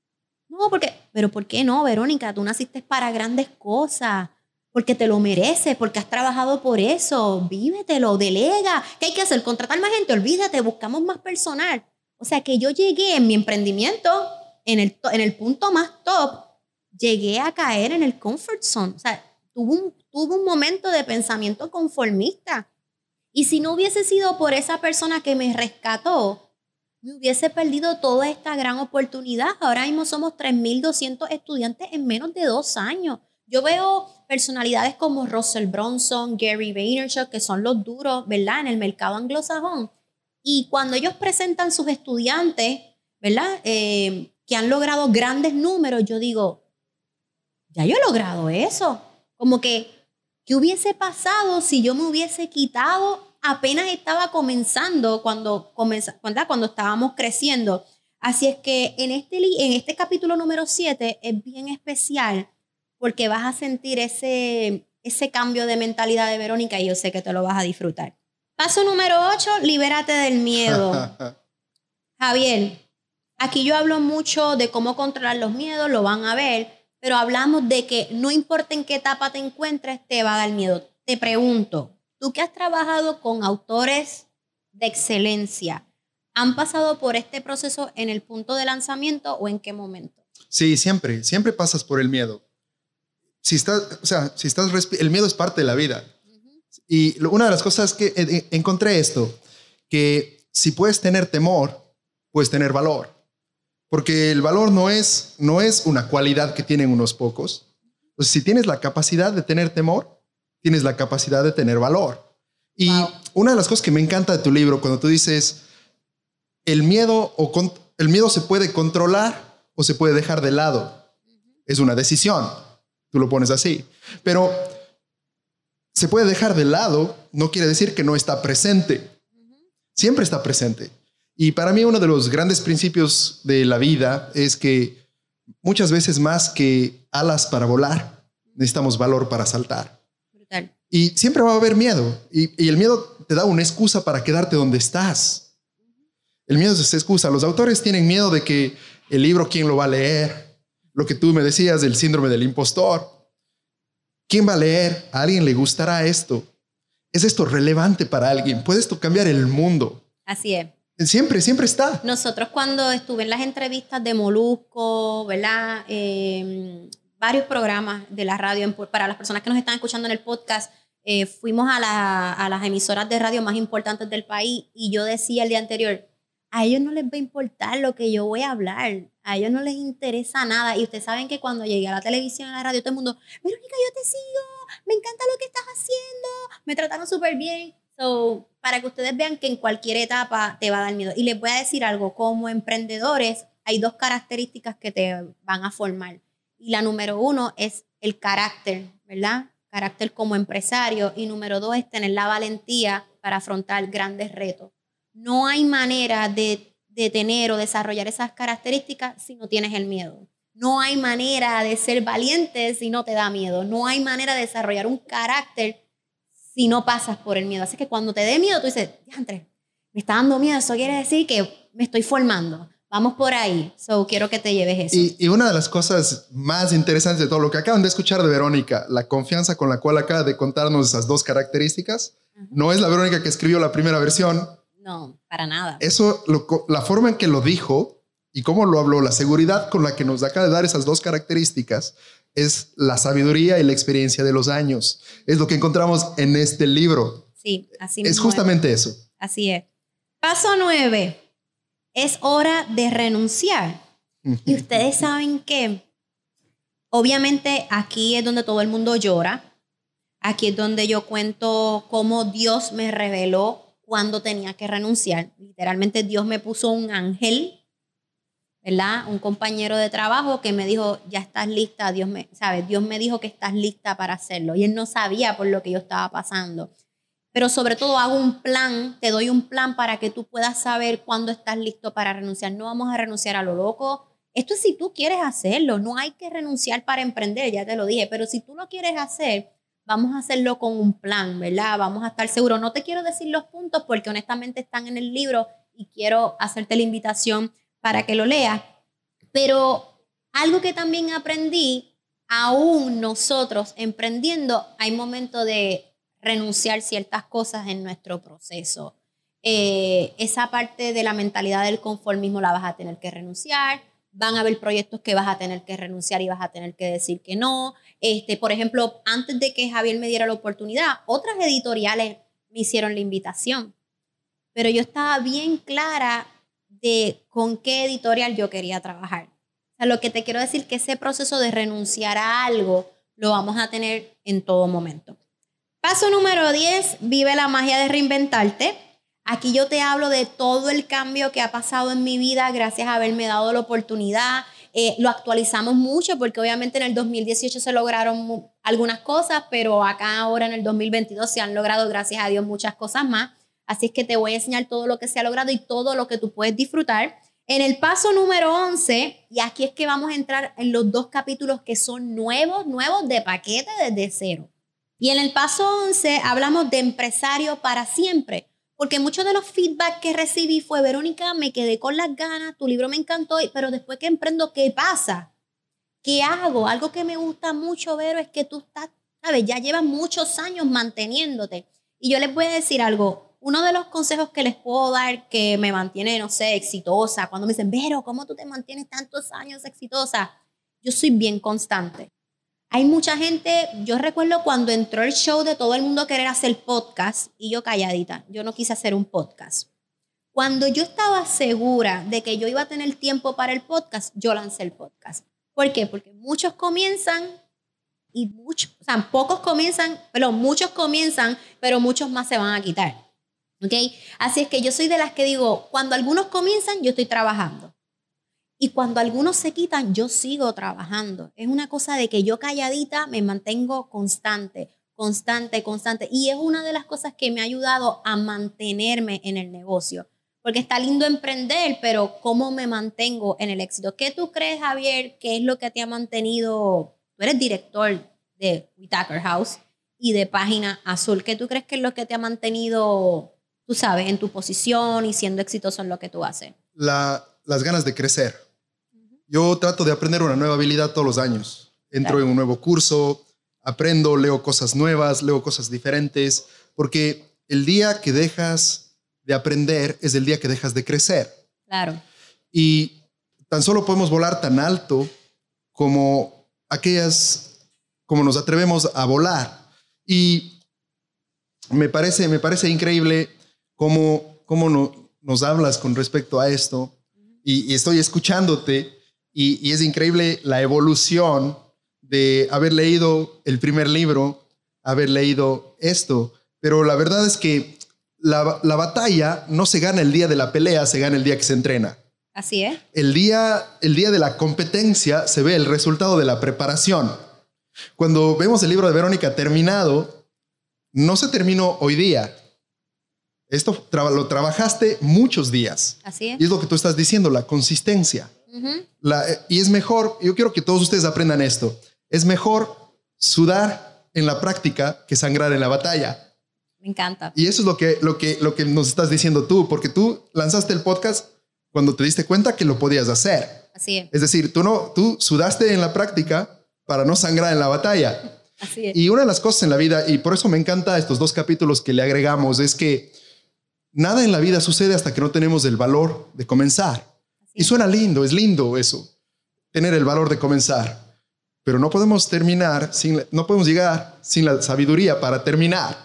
No, porque, pero ¿por qué no, Verónica? Tú naciste para grandes cosas porque te lo mereces, porque has trabajado por eso, vívetelo, delega. ¿Qué hay que hacer? ¿Contratar más gente? Olvídate, buscamos más personal. O sea que yo llegué en mi emprendimiento, en el, en el punto más top, llegué a caer en el comfort zone. O sea, tuve un, tuve un momento de pensamiento conformista. Y si no hubiese sido por esa persona que me rescató, me hubiese perdido toda esta gran oportunidad. Ahora mismo somos 3.200 estudiantes en menos de dos años. Yo veo personalidades como Russell Bronson, Gary Vaynerchuk, que son los duros, ¿verdad? En el mercado anglosajón. Y cuando ellos presentan sus estudiantes, ¿verdad? Eh, que han logrado grandes números, yo digo, ya yo he logrado eso. Como que, ¿qué hubiese pasado si yo me hubiese quitado? Apenas estaba comenzando cuando, cuando estábamos creciendo. Así es que en este, en este capítulo número 7 es bien especial porque vas a sentir ese, ese cambio de mentalidad de Verónica y yo sé que te lo vas a disfrutar. Paso número 8, libérate del miedo. *laughs* Javier, aquí yo hablo mucho de cómo controlar los miedos, lo van a ver, pero hablamos de que no importa en qué etapa te encuentres, te va a dar miedo. Te pregunto, tú que has trabajado con autores de excelencia, ¿han pasado por este proceso en el punto de lanzamiento o en qué momento? Sí, siempre, siempre pasas por el miedo si estás, o sea, si estás, el miedo es parte de la vida. Y una de las cosas que encontré esto, que si puedes tener temor, puedes tener valor. Porque el valor no es, no es una cualidad que tienen unos pocos. Entonces, si tienes la capacidad de tener temor, tienes la capacidad de tener valor. Y una de las cosas que me encanta de tu libro, cuando tú dices, el miedo, o el miedo se puede controlar o se puede dejar de lado. Es una decisión. Tú lo pones así. Pero se puede dejar de lado, no quiere decir que no está presente. Siempre está presente. Y para mí uno de los grandes principios de la vida es que muchas veces más que alas para volar, necesitamos valor para saltar. Y siempre va a haber miedo. Y, el miedo te da una excusa para quedarte donde estás. El miedo es excusa. Los autores tienen miedo de que el libro, ¿quién lo va a leer? Lo que tú me decías del síndrome del impostor. ¿Quién va a leer? ¿A alguien le gustará esto? ¿Es esto relevante para alguien? ¿Puede esto cambiar el mundo? Así es. Siempre, siempre está. Nosotros cuando estuve en las entrevistas de Molusco, ¿verdad? Em, varios programas de la radio, para las personas que nos están escuchando en el podcast, eh, fuimos a, a las emisoras de radio más importantes del país y yo decía el día anterior, a ellos no les va a importar lo que yo voy a hablar, a ellos no les interesa nada. Y ustedes saben que cuando llegué a la televisión, a la radio, todo el mundo, Verónica, yo te sigo, me encanta lo que estás haciendo, me trataron súper bien. So, para que ustedes vean que en cualquier etapa te va a dar miedo. Y les voy a decir algo, como emprendedores hay dos características que te van a formar. Y la número uno es el carácter, ¿verdad? Carácter como empresario. Y número dos es tener la valentía para afrontar grandes retos. No hay manera de, tener o desarrollar esas características si no tienes el miedo. No hay manera de ser valiente si no te da miedo. No hay manera de desarrollar un carácter si no pasas por el miedo. Así que cuando te dé miedo, tú dices, Andrés, me está dando miedo, eso quiere decir que me estoy formando. Vamos por ahí. So, quiero que te lleves eso. Y, y, una de las cosas más interesantes de todo lo que acaban de escuchar de Verónica, la confianza con la cual acaba de contarnos esas dos características, no es la Verónica que escribió la primera versión. No, para nada. Eso, lo, la forma en que lo dijo y cómo lo habló, la seguridad con la que nos acaba de dar esas dos características, es la sabiduría y la experiencia de los años. Es lo que encontramos en este libro. Sí, así Es justamente es. eso. Así es. Paso nueve. Es hora de renunciar. y ustedes saben que, obviamente, aquí es donde todo el mundo llora. Aquí es donde yo cuento cómo Dios me reveló cuando tenía que renunciar. Literalmente Dios me puso un ángel, ¿verdad? Un compañero de trabajo que me dijo, ya estás lista, Dios me, ¿sabes? Dios me dijo que estás lista para hacerlo. Y él no sabía por lo que yo estaba pasando. Pero sobre todo hago un plan, te doy un plan para que tú puedas saber cuándo estás listo para renunciar. No vamos a renunciar a lo loco. Esto es si tú quieres hacerlo, no hay que renunciar para emprender, ya te lo dije, pero si tú lo quieres hacer, vamos a hacerlo con un plan, ¿verdad? Vamos a estar seguros. No te quiero decir los puntos porque honestamente están en el libro y quiero hacerte la invitación para que lo leas. Pero algo que también aprendí, aún nosotros emprendiendo, hay momentos de renunciar ciertas cosas en nuestro proceso. Eh, esa parte de la mentalidad del conformismo la vas a tener que renunciar. Van a haber proyectos que vas a tener que renunciar y vas a tener que decir que no. Este, por ejemplo, antes de que Javier me diera la oportunidad, otras editoriales me hicieron la invitación. Pero yo estaba bien clara de con qué editorial yo quería trabajar. O sea, lo que te quiero decir que ese proceso de renunciar a algo lo vamos a tener en todo momento. Paso número 10, vive la magia de reinventarte. Aquí yo te hablo de todo el cambio que ha pasado en mi vida gracias a haberme dado la oportunidad. Eh, lo actualizamos mucho porque obviamente en el 2018 se lograron algunas cosas, pero acá ahora en el 2022 se han logrado, gracias a Dios, muchas cosas más. Así es que te voy a enseñar todo lo que se ha logrado y todo lo que tú puedes disfrutar. En el paso número 11, y aquí es que vamos a entrar en los dos capítulos que son nuevos, nuevos de paquete desde cero. Y en el paso 11 hablamos de empresario para siempre, porque muchos de los feedback que recibí fue, Verónica, me quedé con las ganas, tu libro me encantó, pero después que emprendo, ¿qué pasa? ¿Qué hago? Algo que me gusta mucho, Vero, es que tú estás, sabes, ya llevas muchos años manteniéndote. Y yo les voy a decir algo, uno de los consejos que les puedo dar que me mantiene, no sé, exitosa, cuando me dicen, Vero, ¿cómo tú te mantienes tantos años exitosa? Yo soy bien constante. Hay mucha gente, yo recuerdo cuando entró el show de todo el mundo querer hacer podcast y yo calladita, yo no quise hacer un podcast. Cuando yo estaba segura de que yo iba a tener tiempo para el podcast, yo lancé el podcast. ¿Por qué? Porque muchos comienzan y muchos, o sea, pocos comienzan, pero muchos comienzan, pero muchos más se van a quitar. ¿Ok? Así es que yo soy de las que digo, cuando algunos comienzan, yo estoy trabajando. Y cuando algunos se quitan, yo sigo trabajando. Es una cosa de que yo calladita me mantengo constante, constante, constante. Y es una de las cosas que me ha ayudado a mantenerme en el negocio. Porque está lindo emprender, pero ¿cómo me mantengo en el éxito? ¿Qué tú crees, Javier, que es lo que te ha mantenido? Tú eres director de Whitaker House y de Página Azul. ¿Qué tú crees que es lo que te ha mantenido, tú sabes, en tu posición y siendo exitoso en lo que tú haces? La, las ganas de crecer. Yo trato de aprender una nueva habilidad todos los años. Entro claro. en un nuevo curso, aprendo, leo cosas nuevas, leo cosas diferentes, porque el día que dejas de aprender es el día que dejas de crecer. Claro. Y tan solo podemos volar tan alto como aquellas, como nos atrevemos a volar. Y me parece, me parece increíble cómo, cómo no, nos hablas con respecto a esto. Y, y estoy escuchándote y, y, es increíble la evolución de haber leído el primer libro, haber leído esto, pero la verdad es que la, la, batalla no se gana el día de la pelea, se gana el día que se entrena. Así es. El día, el día de la competencia se ve el resultado de la preparación. Cuando vemos el libro de Verónica terminado, no se terminó hoy día. Esto lo trabajaste muchos días. Así es. Y es lo que tú estás diciendo, la consistencia. Uh -huh. la, y es mejor, yo quiero que todos ustedes aprendan esto, es mejor sudar en la práctica que sangrar en la batalla. Me encanta. Y eso es lo que, lo que, lo que nos estás diciendo tú, porque tú lanzaste el podcast cuando te diste cuenta que lo podías hacer. Así es. Es decir, tú, no, tú sudaste en la práctica para no sangrar en la batalla. Así es. Y una de las cosas en la vida, y por eso me encanta estos dos capítulos que le agregamos, es que nada en la vida sucede hasta que no tenemos el valor de comenzar. Y suena lindo, es lindo eso, tener el valor de comenzar. Pero no podemos terminar, sin, no podemos llegar sin la sabiduría para terminar.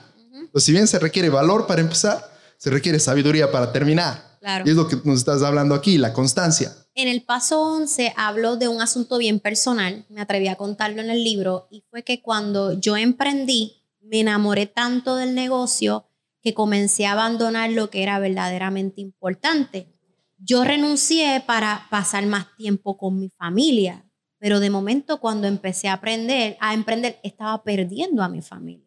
Pues si bien se requiere valor para empezar, se requiere sabiduría para terminar. Claro. Y es lo que nos estás hablando aquí, la constancia. En el paso 11 hablo de un asunto bien personal, me atreví a contarlo en el libro, y fue que cuando yo emprendí, me enamoré tanto del negocio que comencé a abandonar lo que era verdaderamente importante. Yo renuncié para pasar más tiempo con mi familia, pero de momento cuando empecé a aprender, a emprender, estaba perdiendo a mi familia.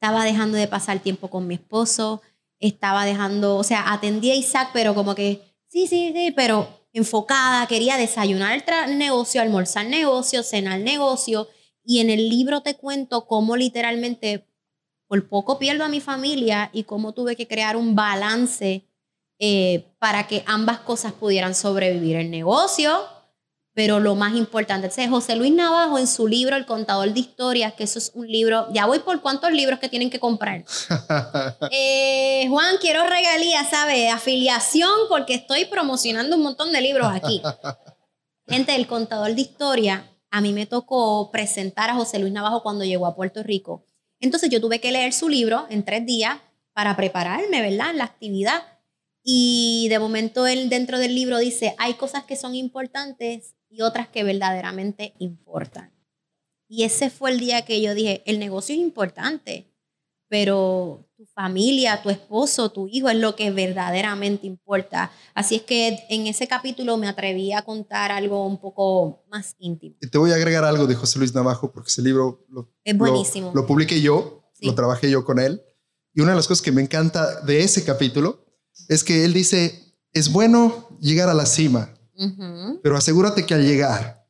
Estaba dejando de pasar tiempo con mi esposo, estaba dejando, o sea, atendía a Isaac, pero como que, sí, sí, sí, pero enfocada, quería desayunar el negocio, almorzar negocio, cenar negocio, y en el libro te cuento cómo literalmente por poco pierdo a mi familia y cómo tuve que crear un balance eh, para que ambas cosas pudieran sobrevivir. El negocio, pero lo más importante, es José Luis Navajo en su libro El contador de historias, que eso es un libro, ya voy por cuántos libros que tienen que comprar. *laughs* Eh, Juan, quiero regalías, ¿sabe? Afiliación, porque estoy promocionando un montón de libros aquí. *laughs* Gente, el contador de historia, a mí me tocó presentar a José Luis Navajo cuando llegó a Puerto Rico. Entonces yo tuve que leer su libro en tres días para prepararme, ¿verdad? En la actividad. Y de momento él dentro del libro dice, hay cosas que son importantes y otras que verdaderamente importan. Y ese fue el día que yo dije, el negocio es importante, pero tu familia, tu esposo, tu hijo es lo que verdaderamente importa. Así es que en ese capítulo me atreví a contar algo un poco más íntimo. Y te voy a agregar algo de José Luis Navajo, porque ese libro lo, es buenísimo. Lo, lo publiqué yo, Sí. lo trabajé yo con él. Y una de las cosas que me encanta de ese capítulo es que él dice, es bueno llegar a la cima, pero asegúrate que al llegar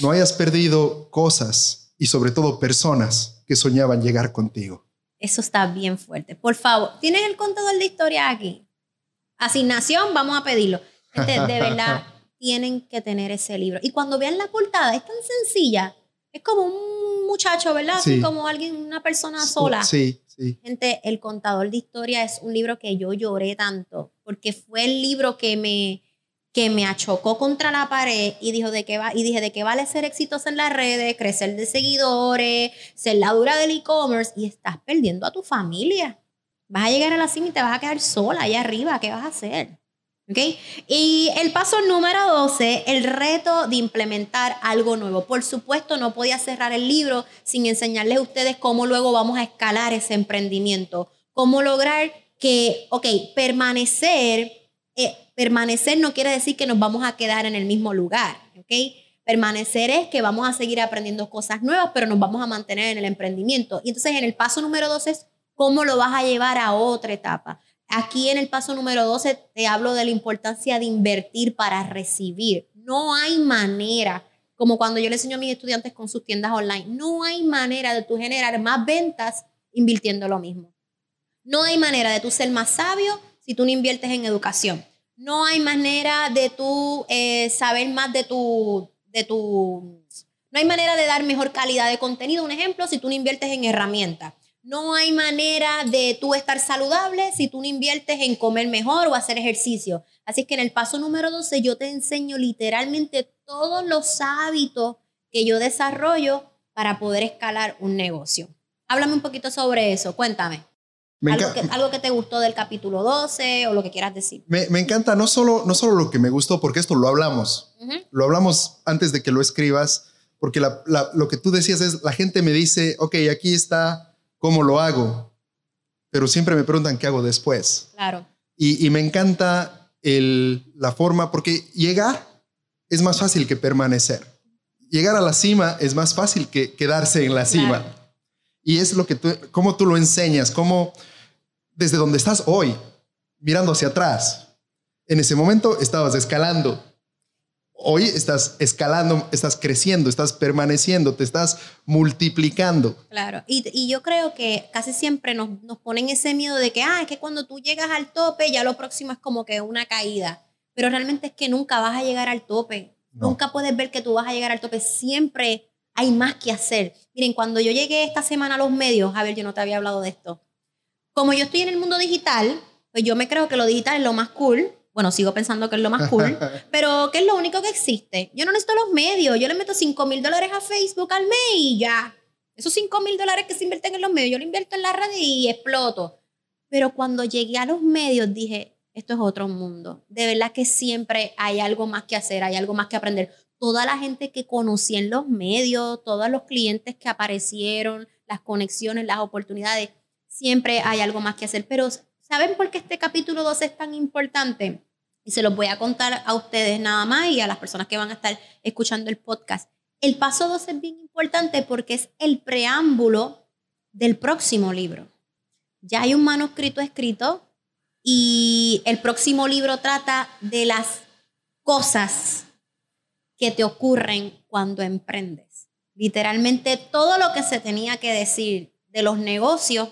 no hayas perdido cosas y sobre todo personas que soñaban llegar contigo. Eso está bien fuerte. Por favor, ¿tienes el contador de historia aquí? Asignación, vamos a pedirlo. De verdad, *laughs* tienen que tener ese libro. Y cuando vean la portada, es tan sencilla. Es como un muchacho, ¿verdad? Así Sí. como alguien, una persona sola. Sí, sí. Gente, El contador de historia es un libro que yo lloré tanto, porque fue el libro que me, que me achocó contra la pared y, dijo de qué va, y dije, ¿de qué vale ser exitosa en las redes, crecer de seguidores, ser la dura del e-commerce? Y estás perdiendo a tu familia. Vas a llegar a la cima y te vas a quedar sola allá arriba. ¿Qué vas a hacer? ¿Ok? Y el paso número 12, el reto de implementar algo nuevo. Por supuesto, no podía cerrar el libro sin enseñarles a ustedes cómo luego vamos a escalar ese emprendimiento. Cómo lograr que, ok, permanecer, eh, permanecer no quiere decir que nos vamos a quedar en el mismo lugar, ¿ok? Permanecer es que vamos a seguir aprendiendo cosas nuevas, pero nos vamos a mantener en el emprendimiento. Y entonces en el paso número 12 es cómo lo vas a llevar a otra etapa. Aquí en el paso número 12 te hablo de la importancia de invertir para recibir. No hay manera, como cuando yo le enseño a mis estudiantes con sus tiendas online, no hay manera de tú generar más ventas invirtiendo lo mismo. No hay manera de tú ser más sabio si tú no inviertes en educación. No hay manera de tú eh, saber más de tu, de tu... No hay manera de dar mejor calidad de contenido, un ejemplo, si tú no inviertes en herramientas. No hay manera de tú estar saludable si tú no inviertes en comer mejor o hacer ejercicio. Así que en el paso número 12 yo te enseño literalmente todos los hábitos que yo desarrollo para poder escalar un negocio. Háblame un poquito sobre eso, cuéntame. Me, Algo que, algo que te gustó del capítulo 12 o lo que quieras decir. me- me encanta no solo, no solo lo que me gustó, porque esto lo hablamos. Lo hablamos antes de que lo escribas, porque la- la- lo que tú decías es, la gente me dice, ok, aquí está cómo lo hago, pero siempre me preguntan qué hago después. Claro, Y, y me encanta el- la forma, porque llegar es más fácil que permanecer. Llegar a la cima es más fácil que quedarse en la cima. Claro. Y es lo que tú, cómo tú lo enseñas, cómo desde donde estás hoy, mirando hacia atrás, en ese momento estabas escalando. Hoy estás escalando, estás creciendo, estás permaneciendo, te estás multiplicando. claro. Y, y yo creo que casi siempre nos, nos ponen ese miedo de que, ah, es que cuando tú llegas al tope ya lo próximo es como que una caída. pero realmente es que nunca vas a llegar al tope. No. Nunca puedes ver que tú vas a llegar al tope. Siempre hay más que hacer. Miren, cuando yo llegué esta semana a los medios, a ver, yo no te había hablado de esto. Como yo estoy en el mundo digital, pues yo me creo que lo digital es lo más cool. Bueno, sigo pensando que es lo más cool, *laughs* pero que es lo único que existe. Yo no necesito los medios. Yo le meto 5 mil dólares a Facebook al mes y ya. Esos 5 mil dólares que se invierten en los medios, yo lo invierto en la radio y exploto. Pero cuando llegué a los medios dije, esto es otro mundo. De verdad que siempre hay algo más que hacer, hay algo más que aprender. Toda la gente que conocí en los medios, todos los clientes que aparecieron, las conexiones, las oportunidades, siempre hay algo más que hacer. Pero ¿saben por qué este capítulo 2 es tan importante? Y se los voy a contar a ustedes nada más y a las personas que van a estar escuchando el podcast. El paso 2 es bien importante porque es el preámbulo del próximo libro. Ya hay un manuscrito escrito y el próximo libro trata de las cosas que te ocurren cuando emprendes. Literalmente todo lo que se tenía que decir de los negocios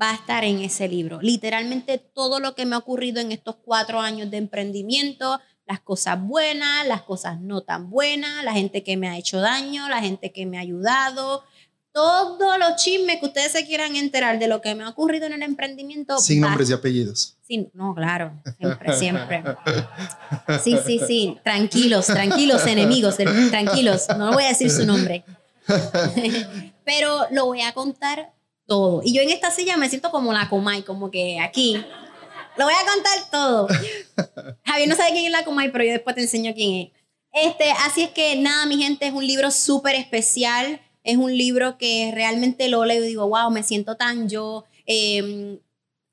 va a estar en ese libro. Literalmente todo lo que me ha ocurrido en estos cuatro años de emprendimiento, las cosas buenas, las cosas no tan buenas, la gente que me ha hecho daño, la gente que me ha ayudado, todos los chismes que ustedes se quieran enterar de lo que me ha ocurrido en el emprendimiento. Sin nombres y apellidos. Sí, no, claro, siempre, siempre. Sí, sí, sí, tranquilos, tranquilos, enemigos, tranquilos, no voy a decir su nombre. *laughs* Pero lo voy a contar todo. Y yo en esta silla me siento como la Comay, como que aquí. Lo voy a contar todo. *laughs* Javier no sabe quién es la Comay, pero yo después te enseño quién es. Este, así es que nada, mi gente, es un libro súper especial. Es un libro que realmente lo leo y digo, wow, me siento tan yo. eh,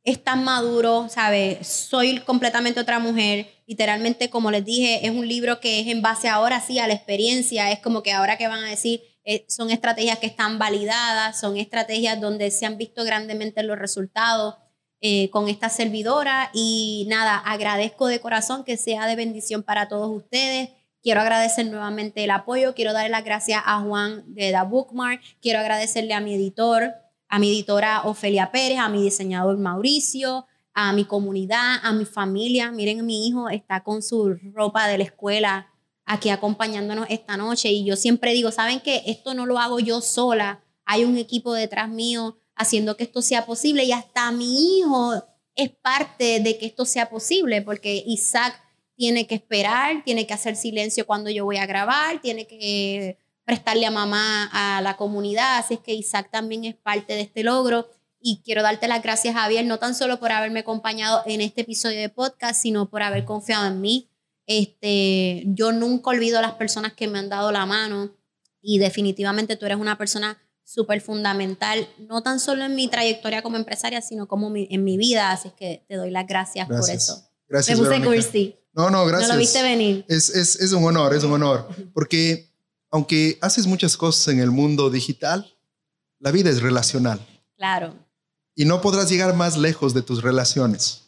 es tan maduro, ¿sabes? Soy completamente otra mujer. Literalmente, como les dije, es un libro que es en base ahora sí a la experiencia. Es como que ahora que van a decir, eh, son estrategias que están validadas, son estrategias donde se han visto grandemente los resultados eh, con esta servidora. Y nada, agradezco de corazón que sea de bendición para todos ustedes. Quiero agradecer nuevamente el apoyo. Quiero darle las gracias a Juan de The Bookmark. Quiero agradecerle a mi editor, a mi editora Ofelia Pérez, a mi diseñador Mauricio, a mi comunidad, a mi familia. Miren, mi hijo está con su ropa de la escuela aquí acompañándonos esta noche y yo siempre digo, ¿saben qué? Esto no lo hago yo sola. Hay un equipo detrás mío haciendo que esto sea posible y hasta mi hijo es parte de que esto sea posible porque Isaac tiene que esperar, tiene que hacer silencio cuando yo voy a grabar, tiene que prestarle a mamá a la comunidad, así es que Isaac también es parte de este logro y quiero darte las gracias Javier, no tan solo por haberme acompañado en este episodio de podcast, sino por haber confiado en mí. Este, yo nunca olvido a las personas que me han dado la mano y definitivamente tú eres una persona súper fundamental, no tan solo en mi trayectoria como empresaria, sino como mi- en mi vida, así es que te doy las gracias, por Gracias. eso. Gracias, me puse cursi, No, no, gracias. no lo viste venir. Es, es, es un honor, es un honor. Porque aunque haces muchas cosas en el mundo digital, la vida es relacional. Claro, Y no podrás llegar más lejos de tus relaciones.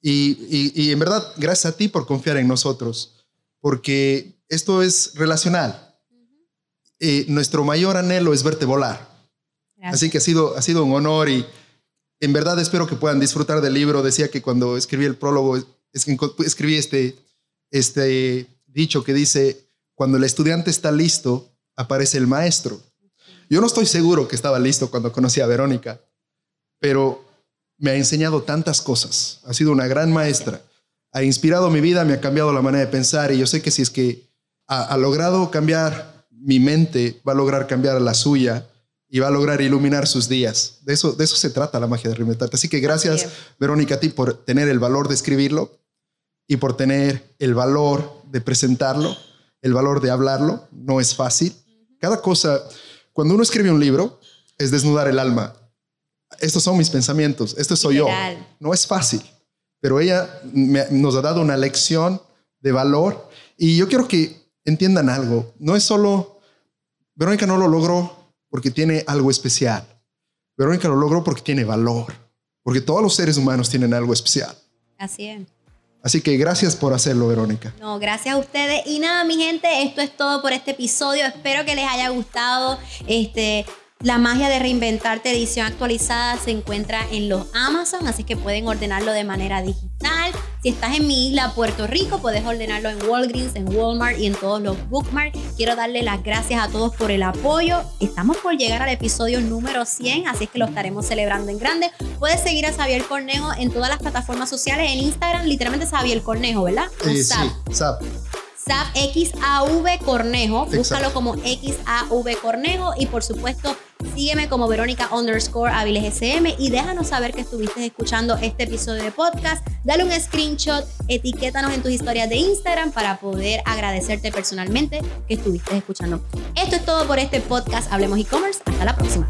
Y, y- y en verdad, gracias a ti por confiar en nosotros. Porque esto es relacional. Eh, nuestro mayor anhelo es verte volar. gracias. Así que ha sido, ha sido un honor y en verdad espero que puedan disfrutar del libro. Decía que cuando escribí el prólogo, es escribí este, este dicho que dice, cuando el estudiante está listo, aparece el maestro. Yo no estoy seguro que estaba listo cuando conocí a Verónica, pero me ha enseñado tantas cosas. Ha sido una gran maestra. Ha inspirado mi vida, me ha cambiado la manera de pensar y yo sé que si es que ha, ha logrado cambiar mi mente, va a lograr cambiar la suya y va a lograr iluminar sus días. De eso, de eso se trata la magia de Reinventarte. Así que gracias. Verónica, a ti por tener el valor de escribirlo y por tener el valor de presentarlo, el valor de hablarlo. No es fácil. Cada cosa, cuando uno escribe un libro, es desnudar el alma. Estos son mis pensamientos, esto soy Literal. yo. No es fácil, pero ella me- nos ha dado una lección de valor y yo quiero que entiendan algo. No es solo, Verónica no lo logró porque tiene algo especial. Verónica lo logró porque tiene valor, porque todos los seres humanos tienen algo especial. Así es. Así que gracias por hacerlo, Verónica. No, gracias a ustedes. Y nada, mi gente, esto es todo por este episodio. Espero que les haya gustado. Este, La magia de reinventarte edición actualizada se encuentra en los Amazon, así que pueden ordenarlo de manera digital. Si estás en mi isla Puerto Rico, puedes ordenarlo en Walgreens, en Walmart y en todos los bookmarks. Quiero darle las gracias a todos por el apoyo. Estamos por llegar al episodio número 100, así que lo estaremos celebrando en grande. Puedes seguir a Xavier Cornejo en todas las plataformas sociales, en Instagram, literalmente Xavier Cornejo, ¿verdad? Sí, Zap. Zap XAV Cornejo, búscalo como XAV Cornejo y por supuesto sígueme como Verónica underscore Aviles y déjanos saber que estuviste escuchando este episodio de podcast. Dale un screenshot, etiquétanos en tus historias de Instagram para poder agradecerte personalmente que estuviste escuchando. Esto es todo por este podcast Hablemos e-commerce. Hasta la próxima.